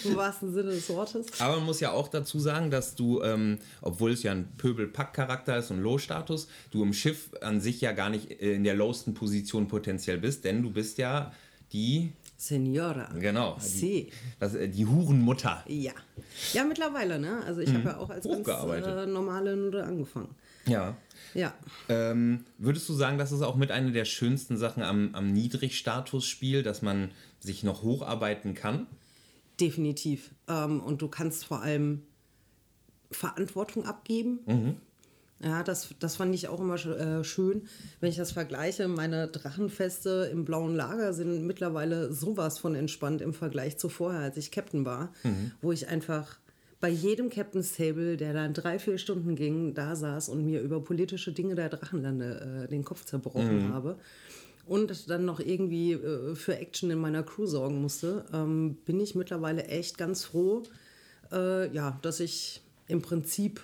Im wahrsten Sinne des Wortes. Aber man muss ja auch dazu sagen, dass du, ähm, obwohl es ja ein Pöbel-Pack-Charakter ist und Low-Status, du im Schiff an sich ja gar nicht äh, in der lowsten Position potenziell bist, denn du bist ja die, Senora. genau, Sie. die, das, äh, die Hurenmutter. Ja. Ja, mittlerweile, ne? Also ich habe ja auch als ganz äh, normale Nude angefangen. Ja. Ja. Ähm, würdest du sagen, das ist auch mit einer der schönsten Sachen am, am Niedrigstatus-Spiel, dass man sich noch hocharbeiten kann? Definitiv. Ähm, und du kannst vor allem Verantwortung abgeben. Ja, das, das fand ich auch immer äh, schön, wenn ich das vergleiche. Meine Drachenfeste im blauen Lager sind mittlerweile sowas von entspannt im Vergleich zu vorher, als ich Captain war, wo ich einfach bei jedem Captain's Table, der dann drei, vier Stunden ging, da saß und mir über politische Dinge der Drachenlande äh, den Kopf zerbrochen habe und dann noch irgendwie äh, für Action in meiner Crew sorgen musste, ähm, bin ich mittlerweile echt ganz froh, äh, ja, dass ich im Prinzip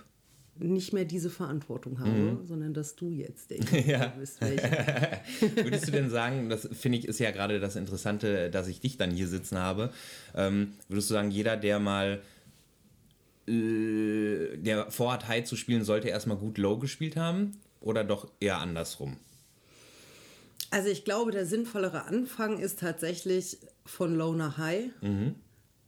nicht mehr diese Verantwortung habe, sondern dass du jetzt derjenige <laughs> Ja. bist. <laughs> Würdest du denn sagen, das finde ich ist ja gerade das Interessante, dass ich dich dann hier sitzen habe, ähm, würdest du sagen, jeder, der mal äh, der vorhat, High zu spielen, sollte erstmal gut Low gespielt haben? Oder doch eher andersrum? Also ich glaube, der sinnvollere Anfang ist tatsächlich von Low nach High.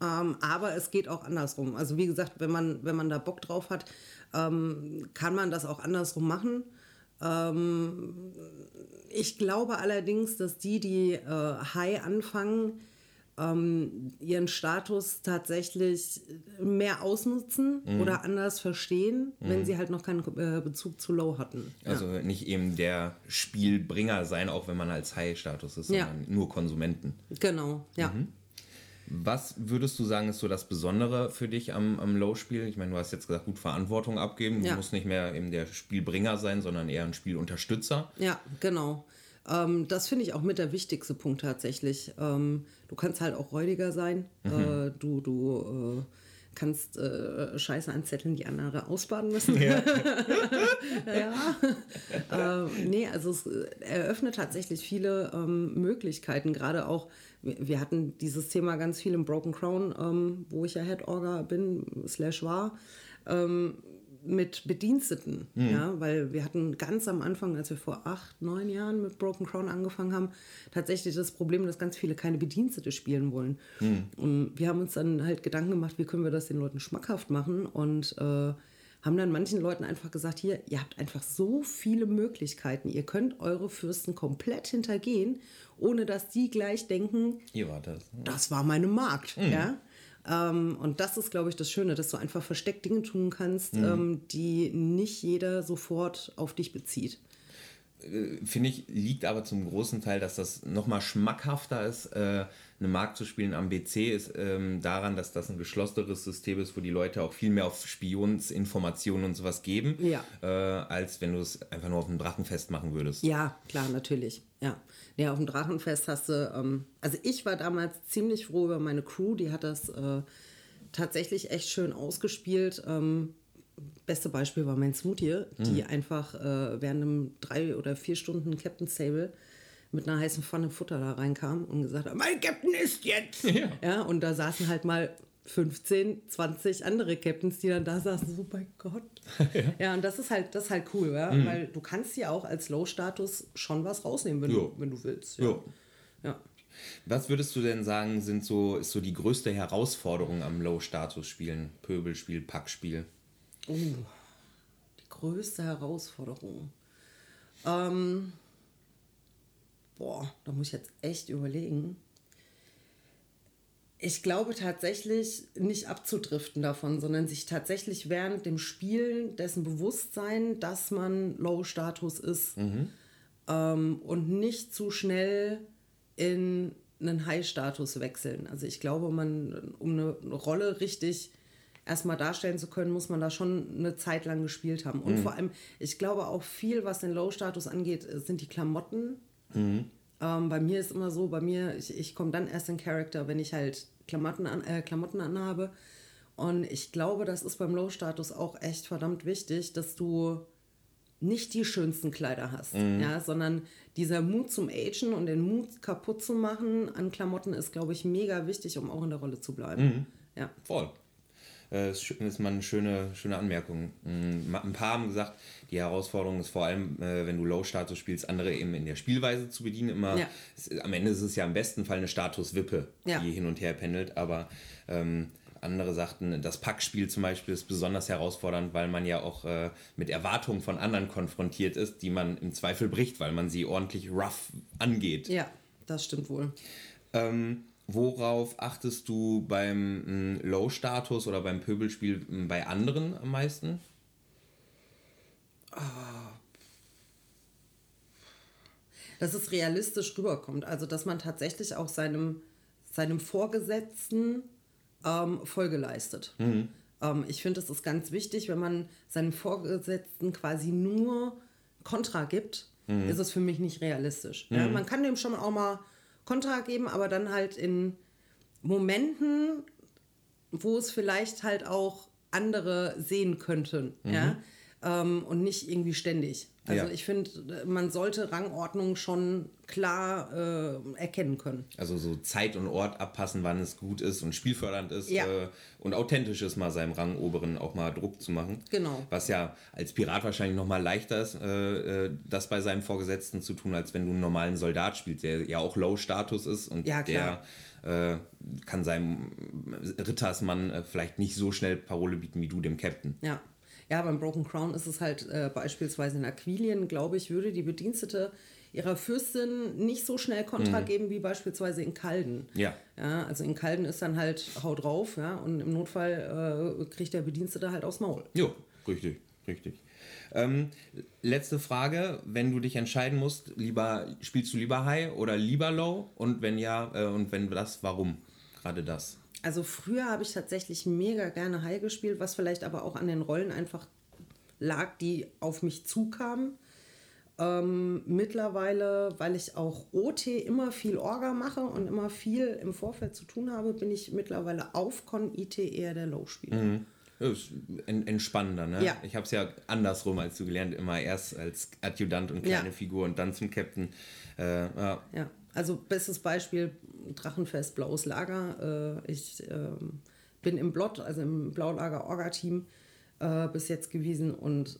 Ähm, aber es geht auch andersrum. Also wie gesagt, wenn man, wenn man da Bock drauf hat, ähm, kann man das auch andersrum machen. Ähm, ich glaube allerdings, dass die, die äh, High anfangen, ähm, ihren Status tatsächlich mehr ausnutzen oder anders verstehen, wenn sie halt noch keinen äh, Bezug zu Low hatten. Also nicht eben der Spielbringer sein, auch wenn man als High-Status ist, Ja. sondern nur Konsumenten. Genau, ja. Was würdest du sagen, ist so das Besondere für dich am, am Low-Spiel? Ich meine, du hast jetzt gesagt, gut Verantwortung abgeben. Du Ja. musst nicht mehr eben der Spielbringer sein, sondern eher ein Spielunterstützer. Ja, genau. Ähm, das finde ich auch mit der wichtigste Punkt tatsächlich. Ähm, du kannst halt auch räudiger sein. Äh, du du äh, kannst äh, Scheiße anzetteln, die andere ausbaden müssen. Ja. <laughs> ähm, nee, also es äh, eröffnet tatsächlich viele ähm, Möglichkeiten. Gerade auch, wir, wir hatten dieses Thema ganz viel im Broken Crown, ähm, wo ich ja Head Orga bin, slash war. Ähm, mit Bediensteten, ja, weil wir hatten ganz am Anfang, als wir vor acht, neun Jahren mit Broken Crown angefangen haben, tatsächlich das Problem, dass ganz viele keine Bedienstete spielen wollen. Und wir haben uns dann halt Gedanken gemacht, wie können wir das den Leuten schmackhaft machen und äh, haben dann manchen Leuten einfach gesagt, hier, ihr habt einfach so viele Möglichkeiten, ihr könnt eure Fürsten komplett hintergehen, ohne dass die gleich denken, Ihr wart das. ne? das war meine Markt. Ja? Ähm, und das ist, glaube ich, das Schöne, dass du einfach versteckt Dinge tun kannst, ähm, die nicht jeder sofort auf dich bezieht. Äh, finde ich, liegt aber zum großen Teil, dass das nochmal schmackhafter ist, äh, eine Mark zu spielen am BC, ist ähm, daran, dass das ein geschlosseneres System ist, wo die Leute auch viel mehr auf Spionsinformationen und sowas geben, Ja. äh, als wenn du es einfach nur auf einem Drachenfest machen würdest. Ja, klar, natürlich. Ja. Ja, auf dem Drachenfest hast du, ähm, also ich war damals ziemlich froh über meine Crew, die hat das äh, tatsächlich echt schön ausgespielt. Ähm, beste Beispiel war mein Smoothie, die einfach äh, während einem drei oder vier Stunden Captain Stable mit einer heißen Pfanne Futter da reinkam und gesagt hat, mein Captain ist jetzt. <laughs> Ja. und da saßen halt mal 15, 20 andere Captains, die dann da saßen, so bei Gott. <laughs> ja. und das ist halt, das ist halt cool, ja? weil du kannst ja auch als Low-Status schon was rausnehmen, wenn, du, wenn du willst. Ja. Ja. Was würdest du denn sagen, sind so, ist so die größte Herausforderung am Low-Status-Spielen? Pöbelspiel, Packspiel? Oh, die größte Herausforderung. Ähm, boah, da muss ich jetzt echt überlegen. Ich glaube tatsächlich nicht abzudriften davon, sondern sich tatsächlich während dem Spielen dessen bewusst sein, dass man Low-Status ist ähm, und nicht zu schnell in einen High-Status wechseln. Also ich glaube, man, um eine Rolle richtig erstmal darstellen zu können, muss man da schon eine Zeit lang gespielt haben. Und vor allem, ich glaube auch viel, was den Low-Status angeht, sind die Klamotten. Ähm, bei mir ist immer so, bei mir, ich, ich komme dann erst in Charakter, wenn ich halt Klamotten, an, äh, Klamotten anhabe. Und ich glaube, das ist beim Low-Status auch echt verdammt wichtig, dass du nicht die schönsten Kleider hast, ja, sondern dieser Mut zum Agen und den Mut kaputt zu machen an Klamotten ist, glaube ich, mega wichtig, um auch in der Rolle zu bleiben. Ja. Voll. Äh, ist, mal eine schöne, schöne Anmerkung. Mm, Ein paar haben gesagt, die Herausforderung ist vor allem, äh, wenn du Low-Status spielst, andere eben in der Spielweise zu bedienen. Immer, Ja. es, am Ende ist es ja im besten Fall eine Status-Wippe, Ja. die hin und her pendelt, aber ähm, andere sagten, das Packspiel zum Beispiel ist besonders herausfordernd, weil man ja auch äh, mit Erwartungen von anderen konfrontiert ist, die man im Zweifel bricht, weil man sie ordentlich rough angeht. ja, das stimmt wohl. Ähm, worauf achtest du beim mm, Low-Status oder beim Pöbelspiel mm, bei anderen am meisten? dass es realistisch rüberkommt. Also, dass man tatsächlich auch seinem, seinem Vorgesetzten ähm, Folge leistet. Ähm, ich finde, es ist ganz wichtig, wenn man seinem Vorgesetzten quasi nur Kontra gibt, ist es für mich nicht realistisch. Ja, man kann dem schon auch mal Kontra geben, aber dann halt in Momenten, wo es vielleicht halt auch andere sehen könnten. Ja? Ähm, und nicht irgendwie ständig. Also Ja. ich finde, man sollte Rangordnung schon klar äh, erkennen können. Also so Zeit und Ort abpassen, wann es gut ist und spielfördernd ist Ja. äh, und authentisch ist, mal seinem Rangoberen auch mal Druck zu machen. Genau. Was ja als Pirat wahrscheinlich noch mal leichter ist, äh, äh, das bei seinem Vorgesetzten zu tun, als wenn du einen normalen Soldat spielst, der ja auch Low-Status ist und Ja, der äh, kann seinem Rittersmann äh, vielleicht nicht so schnell Parole bieten wie du dem Captain. Ja. Ja, beim Broken Crown ist es halt äh, beispielsweise in Aquilien, glaube ich, würde die Bedienstete ihrer Fürstin nicht so schnell Kontra geben wie beispielsweise in Calden. Ja. Ja, also in Calden ist dann halt Hau drauf, ja, und im Notfall äh, kriegt der Bedienstete halt aufs Maul. Jo, richtig, richtig. Ähm, letzte Frage, wenn du dich entscheiden musst, lieber spielst du lieber High oder lieber Low und wenn ja, äh, und wenn das, warum? Gerade das. Also früher habe ich tatsächlich mega gerne High gespielt, was vielleicht aber auch an den Rollen einfach lag, die auf mich zukamen. Ähm, mittlerweile, weil ich auch OT immer viel Orga mache und immer viel im Vorfeld zu tun habe, bin ich mittlerweile auf Con IT eher der Low-Spieler. En- entspannender, ne? Ja. Ich habe es ja andersrum als du gelernt, immer erst als Adjutant und kleine Ja. Figur und dann zum Captain. Äh, ja. Ja, also bestes Beispiel, Drachenfest, Blaues Lager. Äh, ich ähm, bin im Blot, also im Blaulager Orga-Team äh, bis jetzt gewesen und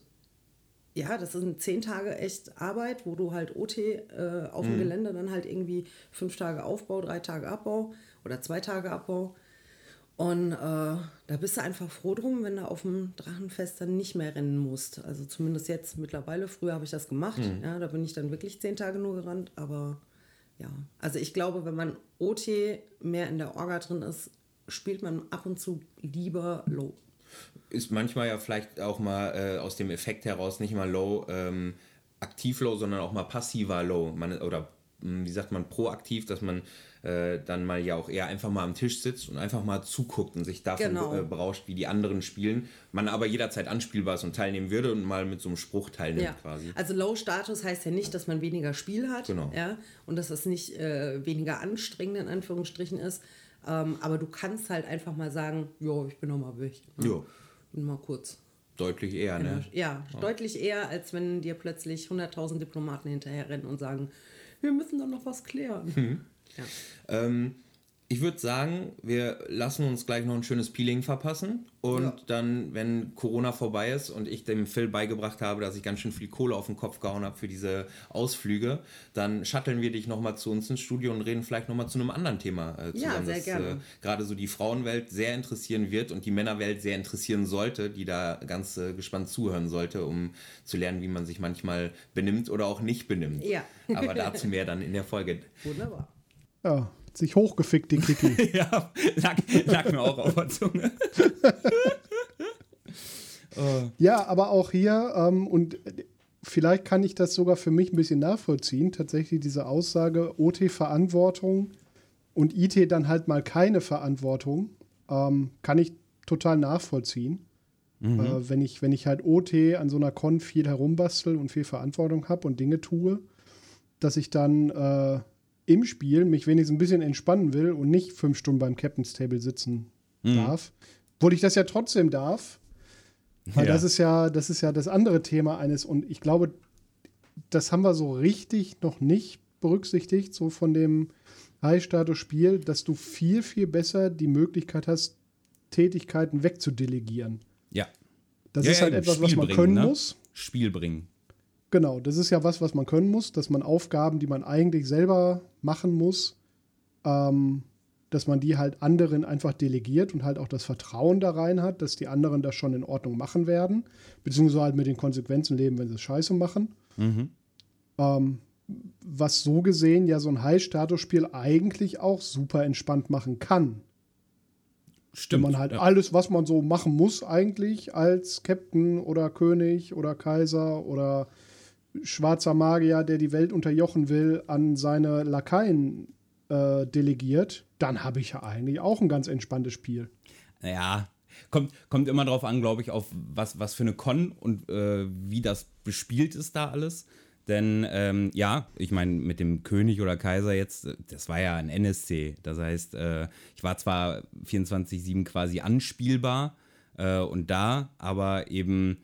ja, das sind zehn Tage echt Arbeit, wo du halt OT äh, auf dem Gelände dann halt irgendwie fünf Tage Aufbau, drei Tage Abbau oder zwei Tage Abbau. Und äh, da bist du einfach froh drum, wenn du auf dem Drachenfest dann nicht mehr rennen musst. Also zumindest jetzt mittlerweile. Früher habe ich das gemacht. Ja, da bin ich dann wirklich zehn Tage nur gerannt. Aber ja, also ich glaube, wenn man OT mehr in der Orga drin ist, spielt man ab und zu lieber Low. Ist manchmal ja vielleicht auch mal äh, aus dem Effekt heraus nicht mal Low. Ähm, aktiv-Low, sondern auch mal passiver Low. Man, oder wie sagt man, proaktiv, dass man äh, dann mal ja auch eher einfach mal am Tisch sitzt und einfach mal zuguckt und sich davon Genau. äh, berauscht, wie die anderen spielen. Man aber jederzeit anspielbar ist und teilnehmen würde und mal mit so einem Spruch teilnimmt Ja. quasi. Also Low-Status heißt ja nicht, dass man weniger Spiel hat Genau. ja, und dass es nicht äh, weniger anstrengend in Anführungsstrichen ist. Ähm, aber du kannst halt einfach mal sagen, jo, ich bin noch mal weg. Ne? Jo. Bin mal kurz. Deutlich eher, ne? Ja, deutlich eher, als wenn dir plötzlich 100.000 Diplomaten hinterherrennen und sagen, wir müssen doch noch was klären. Mhm. Ja. Ähm, ich würde sagen, wir lassen uns gleich noch ein schönes Peeling verpassen. Und Ja. dann, wenn Corona vorbei ist und ich dem Phil beigebracht habe, dass ich ganz schön viel Kohle auf den Kopf gehauen habe für diese Ausflüge, dann shutteln wir dich nochmal zu uns ins Studio und reden vielleicht nochmal zu einem anderen Thema äh, Ja, zusammen, sehr das gerne. Äh, gerade so die Frauenwelt sehr interessieren wird und die Männerwelt sehr interessieren sollte, die da ganz äh, gespannt zuhören sollte, um zu lernen, wie man sich manchmal benimmt oder auch nicht benimmt. Ja. Aber dazu mehr dann in der Folge. <laughs> Wunderbar. Ja, hat sich hochgefickt, die Kiki. <laughs> Ja, lag, lag mir auch auf der Zunge. <laughs> Ja, aber auch hier, ähm, und vielleicht kann ich das sogar für mich ein bisschen nachvollziehen, tatsächlich diese Aussage, OT-Verantwortung und IT dann halt mal keine Verantwortung, ähm, kann ich total nachvollziehen. Äh, wenn, ich, wenn ich halt OT an so einer Con viel herumbastel und viel Verantwortung habe und Dinge tue, dass ich dann äh, im Spiel mich wenigstens ein bisschen entspannen will und nicht fünf Stunden beim Captain's Table sitzen darf. Obwohl ich das ja trotzdem darf. Weil Ja. das ist ja, das ist ja das andere Thema eines, und ich glaube, das haben wir so richtig noch nicht berücksichtigt, so von dem High-Status-Spiel, dass du viel, viel besser die Möglichkeit hast, Tätigkeiten wegzudelegieren. Ja. Das Ja, ist ja, halt eben, etwas, was Spiel man bringen, können ne? muss. Spiel bringen. Genau, das ist ja was, was man können muss, dass man Aufgaben, die man eigentlich selber machen muss, ähm, dass man die halt anderen einfach delegiert und halt auch das Vertrauen da rein hat, dass die anderen das schon in Ordnung machen werden, beziehungsweise halt mit den Konsequenzen leben, wenn sie es scheiße machen. Ähm, was so gesehen ja so ein High-Status-Spiel eigentlich auch super entspannt machen kann. Stimmt. Wenn man halt ja. alles, was man so machen muss, eigentlich als Captain oder König oder Kaiser oder schwarzer Magier, der die Welt unterjochen will, an seine Lakaien äh, delegiert, dann habe ich ja eigentlich auch ein ganz entspanntes Spiel. Ja, kommt, kommt immer drauf an, glaube ich, auf was, was für eine Con und äh, wie das bespielt ist da alles. Denn ähm, ja, ich meine, mit dem König oder Kaiser jetzt, das war ja ein NSC. Das heißt, äh, ich war zwar 24-7 quasi anspielbar äh, und da, aber eben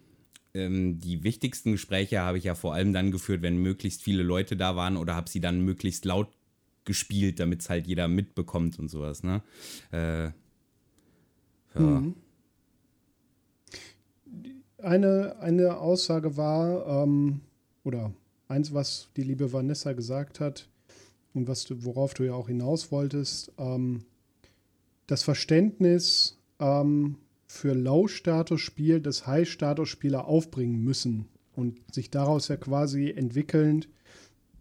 ähm, die wichtigsten Gespräche habe ich ja vor allem dann geführt, wenn möglichst viele Leute da waren oder habe sie dann möglichst laut gespielt, damit es halt jeder mitbekommt und sowas. Ne? Äh, ja. Eine, eine Aussage war, ähm, oder eins, was die liebe Vanessa gesagt hat und was du, worauf du ja auch hinaus wolltest, ähm, das Verständnis ähm, für Low-Status-Spiel das High-Status-Spieler aufbringen müssen und sich daraus ja quasi entwickelnd,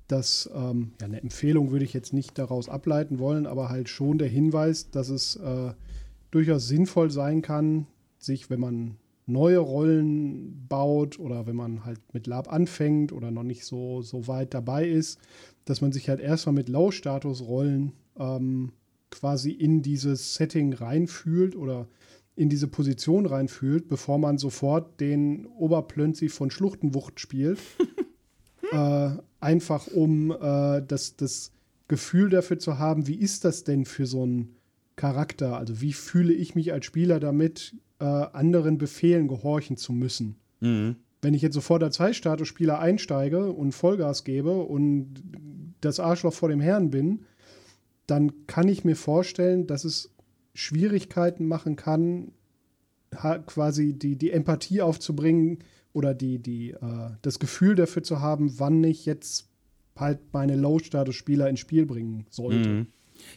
dass, ähm, ja, eine Empfehlung würde ich jetzt nicht daraus ableiten wollen, aber halt schon der Hinweis, dass es äh, durchaus sinnvoll sein kann, sich, wenn man neue Rollen baut oder wenn man halt mit Lab anfängt oder noch nicht so, so weit dabei ist, dass man sich halt erstmal mit Low-Status-Rollen ähm, quasi in dieses Setting reinfühlt oder in diese Position reinfühlt, bevor man sofort den Oberplönzi von Schluchtenwucht spielt. <laughs> äh, einfach um äh, das, das Gefühl dafür zu haben, wie ist das denn für so einen Charakter? Also wie fühle ich mich als Spieler damit, äh, anderen Befehlen gehorchen zu müssen? Mhm. Wenn ich jetzt sofort als High-Status-Spieler einsteige und Vollgas gebe und das Arschloch vor dem Herrn bin, dann kann ich mir vorstellen, dass es Schwierigkeiten machen kann, quasi die, die Empathie aufzubringen oder die, die, äh, das Gefühl dafür zu haben, wann ich jetzt halt meine Low-Status-Spieler ins Spiel bringen sollte. Mhm.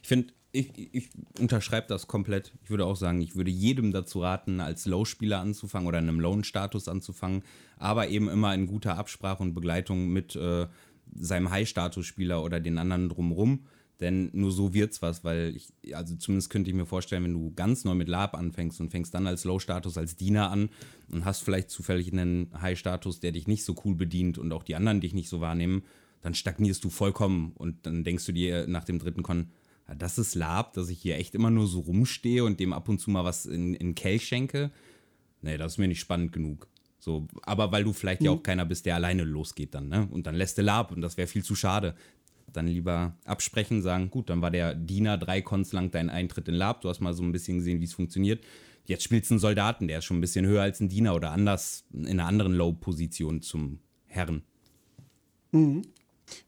Ich finde, ich, ich unterschreibe das komplett. Ich würde auch sagen, ich würde jedem dazu raten, als Low-Spieler anzufangen oder in einem Lone-Status anzufangen, aber eben immer in guter Absprache und Begleitung mit äh, seinem High-Status-Spieler oder den anderen drumherum. Denn nur so wird's was, weil ich, also zumindest könnte ich mir vorstellen, wenn du ganz neu mit Lab anfängst und fängst dann als Low-Status, als Diener an und hast vielleicht zufällig einen High-Status, der dich nicht so cool bedient und auch die anderen dich nicht so wahrnehmen, dann stagnierst du vollkommen und dann denkst du dir nach dem dritten Con, ja, das ist Lab, dass ich hier echt immer nur so rumstehe und dem ab und zu mal was in, in Kelch schenke. Nee, das ist mir nicht spannend genug. So, aber weil du vielleicht mhm. ja auch keiner bist, der alleine losgeht dann, ne? Und dann lässt du Lab und das wäre viel zu schade. Dann lieber absprechen, sagen, gut, dann war der Diener drei Cons lang dein Eintritt in Lab, du hast mal so ein bisschen gesehen, wie es funktioniert. Jetzt spielst du einen Soldaten, der ist schon ein bisschen höher als ein Diener oder anders in einer anderen Low-Position zum Herren. Mhm.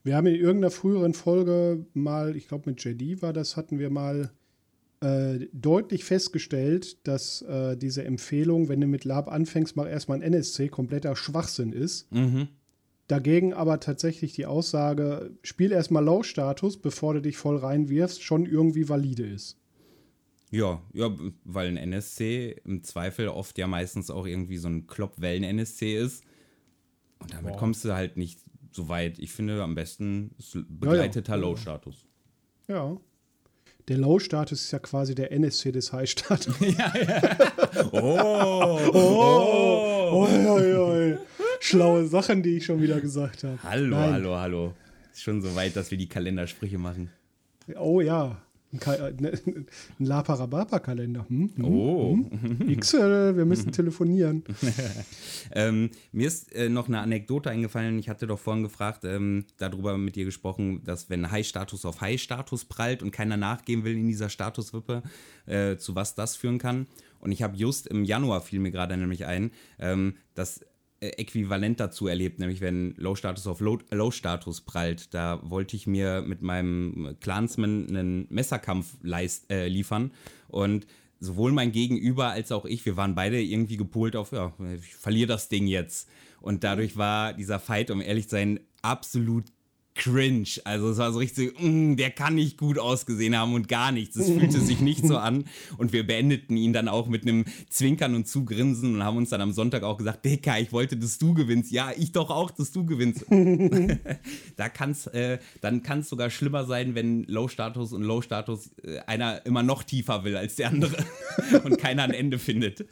Wir haben in irgendeiner früheren Folge mal, ich glaube mit JD war das, hatten wir mal äh, deutlich festgestellt, dass äh, diese Empfehlung, wenn du mit Lab anfängst, mach erstmal ein NSC, kompletter Schwachsinn ist. Mhm. Dagegen aber tatsächlich die Aussage, spiel erstmal Low-Status, bevor du dich voll reinwirfst, schon irgendwie valide ist. Ja, ja, weil ein NSC im Zweifel oft ja meistens auch irgendwie so ein Kloppwellen-NSC ist. Und damit Boah. kommst du halt nicht so weit. Ich finde am besten begleiteter ja, ja. Low-Status. Ja. Der Low-Status ist ja quasi der NSC des High-Status. <laughs> ja, ja. <laughs> Oh, oh, oh, oh, oh, Schlaue Sachen, die ich schon wieder gesagt habe. Hallo, Nein. hallo, hallo. Ist schon so weit, dass wir die Kalendersprüche machen. Oh ja. Ein, ne, <laughs> ein Laparabapa-Kalender. Hm? Hm? Oh. Hm? XL, wir müssen <laughs> telefonieren. ähm, mir ist äh, noch eine Anekdote eingefallen. Ich hatte doch vorhin gefragt, ähm, darüber mit dir gesprochen, dass wenn High-Status auf High-Status prallt und keiner nachgeben will in dieser Statuswippe, äh, zu was das führen kann. Und ich habe just im Januar, fiel mir gerade nämlich ein, ähm, dass äh, äquivalent dazu erlebt, nämlich wenn Low-Status auf Low-Status prallt. Da wollte ich mir mit meinem Clansman einen Messerkampf leist, äh, liefern und sowohl mein Gegenüber als auch ich, wir waren beide irgendwie gepolt auf, ja, ich verliere das Ding jetzt. Und dadurch war dieser Fight, um ehrlich zu sein, absolut cringe. Also es war so richtig, mm, der kann nicht gut ausgesehen haben und gar nichts. Es fühlte sich nicht so an. Und wir beendeten ihn dann auch mit einem Zwinkern und Zugrinsen und haben uns dann am Sonntag auch gesagt, Dicker, ich wollte, dass du gewinnst. Ja, ich doch auch, dass du gewinnst. <laughs> da kann's, äh, dann kann es sogar schlimmer sein, wenn Low-Status und Low-Status äh, einer immer noch tiefer will als der andere <laughs> und keiner ein Ende findet.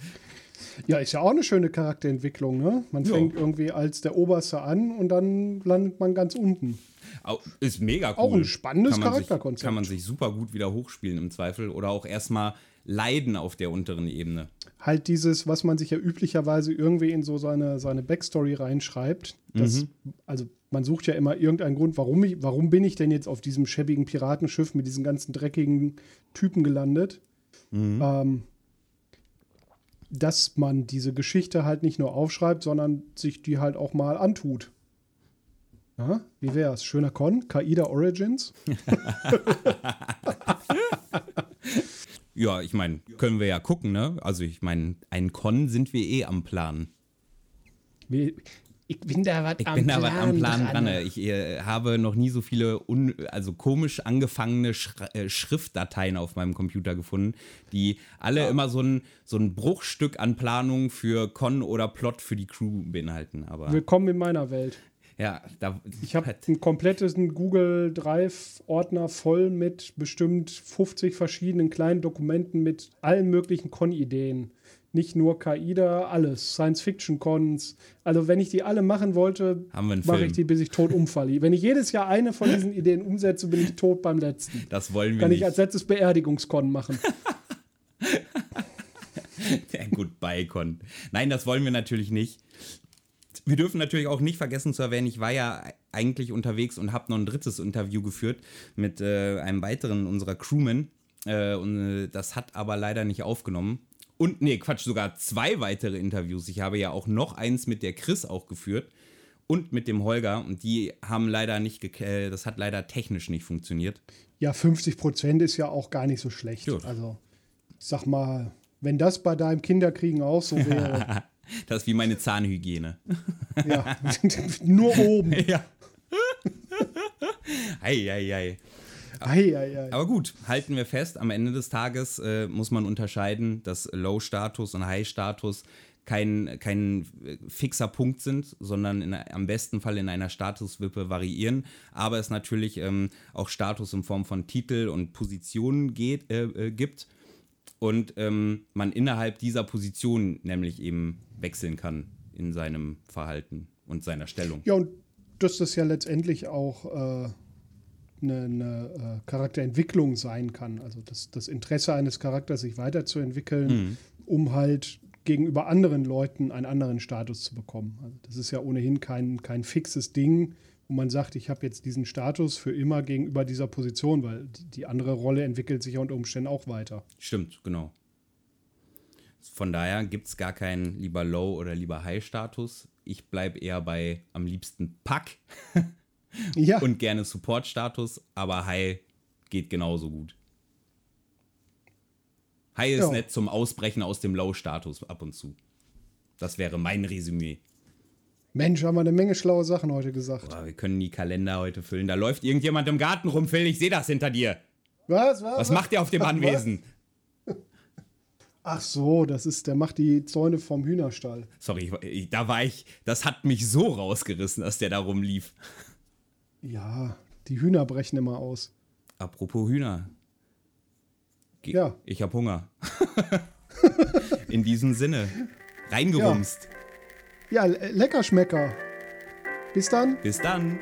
Ja, ist ja auch eine schöne Charakterentwicklung, ne? Man fängt irgendwie als der Oberste an und dann landet man ganz unten. Ist mega cool. Auch ein spannendes kann Charakterkonzept. Sich, kann man sich super gut wieder hochspielen im Zweifel oder auch erstmal leiden auf der unteren Ebene. Halt dieses, was man sich ja üblicherweise irgendwie in so seine, seine Backstory reinschreibt. Das, mhm. Also man sucht ja immer irgendeinen Grund, warum, ich, warum bin ich denn jetzt auf diesem schäbigen Piratenschiff mit diesen ganzen dreckigen Typen gelandet. Mhm. Ähm, dass man diese Geschichte halt nicht nur aufschreibt, sondern sich die halt auch mal antut. Aha, wie wär's? Schöner Con? Kaida Origins? <laughs> ja, ich meine, können wir ja gucken, ne? Also ich meine, ein Con sind wir eh am Plan. Wie, ich bin da was am, am Plan dran. dran. Ich äh, habe noch nie so viele un, also komisch angefangene Sch äh, Schriftdateien auf meinem Computer gefunden, die alle ja. immer so ein, so ein Bruchstück an Planung für Con oder Plot für die Crew beinhalten. Aber Willkommen in meiner Welt. Ja, da, ich habe einen kompletten Google Drive-Ordner voll mit bestimmt 50 verschiedenen kleinen Dokumenten mit allen möglichen Con-Ideen. Nicht nur KIDA, alles. Science-Fiction-Cons. Also, wenn ich die alle machen wollte, mache ich die, bis ich tot umfalle. <laughs> wenn ich jedes Jahr eine von diesen Ideen umsetze, bin ich tot beim letzten. Das wollen wir Kann nicht. ich als letztes Beerdigungskon machen. <laughs> <laughs> Der Goodbye-Con. Nein, das wollen wir natürlich nicht wir dürfen natürlich auch nicht vergessen zu erwähnen, ich war ja eigentlich unterwegs und habe noch ein drittes Interview geführt mit äh, einem weiteren unserer Crewmen. Äh, und äh, das hat aber leider nicht aufgenommen. Und nee, Quatsch, sogar zwei weitere Interviews. Ich habe ja auch noch eins mit der Chris auch geführt und mit dem Holger und die haben leider nicht, äh, das hat leider technisch nicht funktioniert. Ja, 50 Prozent ist ja auch gar nicht so schlecht. Gut. Also, ich sag mal, wenn das bei deinem Kinderkriegen auch so wäre. <laughs> Das ist wie meine Zahnhygiene. Ja, <laughs> nur oben. <laughs> Ja. <laughs> Ei, ei, ei. Ei, ei, ei. Aber gut, halten wir fest, am Ende des Tages äh, muss man unterscheiden, dass Low-Status und High-Status kein, kein äh, fixer Punkt sind, sondern in, am besten Fall in einer Statuswippe variieren, aber es natürlich ähm, auch Status in Form von Titel und Positionen geht, äh, äh, gibt und ähm, man innerhalb dieser Position nämlich eben wechseln kann in seinem Verhalten und seiner Stellung. Ja, und dass das ja letztendlich auch äh, eine, eine äh, Charakterentwicklung sein kann. Also das, das Interesse eines Charakters, sich weiterzuentwickeln, Mhm. um halt gegenüber anderen Leuten einen anderen Status zu bekommen. Also das ist ja ohnehin kein, kein fixes Ding, wo man sagt, ich habe jetzt diesen Status für immer gegenüber dieser Position, weil die, die andere Rolle entwickelt sich ja unter Umständen auch weiter. Stimmt, genau. Von daher gibt es gar keinen lieber Low- oder lieber High-Status. Ich bleibe eher bei am liebsten Pack <laughs> Ja, und gerne Support-Status, aber High geht genauso gut. High ist Ja. nett zum Ausbrechen aus dem Low-Status ab und zu. Das wäre mein Resümee. Mensch, haben wir eine Menge schlaue Sachen heute gesagt. Boah, wir können die Kalender heute füllen. Da läuft irgendjemand im Garten rum, Phil. Ich sehe das hinter dir. Was, was? Was macht ihr auf dem Was? Anwesen? <laughs> Ach so, das ist, der macht die Zäune vom Hühnerstall. Sorry, ich, da war ich. Das hat mich so rausgerissen, dass der da rumlief. Ja, die Hühner brechen immer aus. Apropos Hühner. Ge Ja. Ich hab Hunger. <laughs> In diesem Sinne. Reingerumst. Ja, le- lecker Schmecker. Bis dann. Bis dann.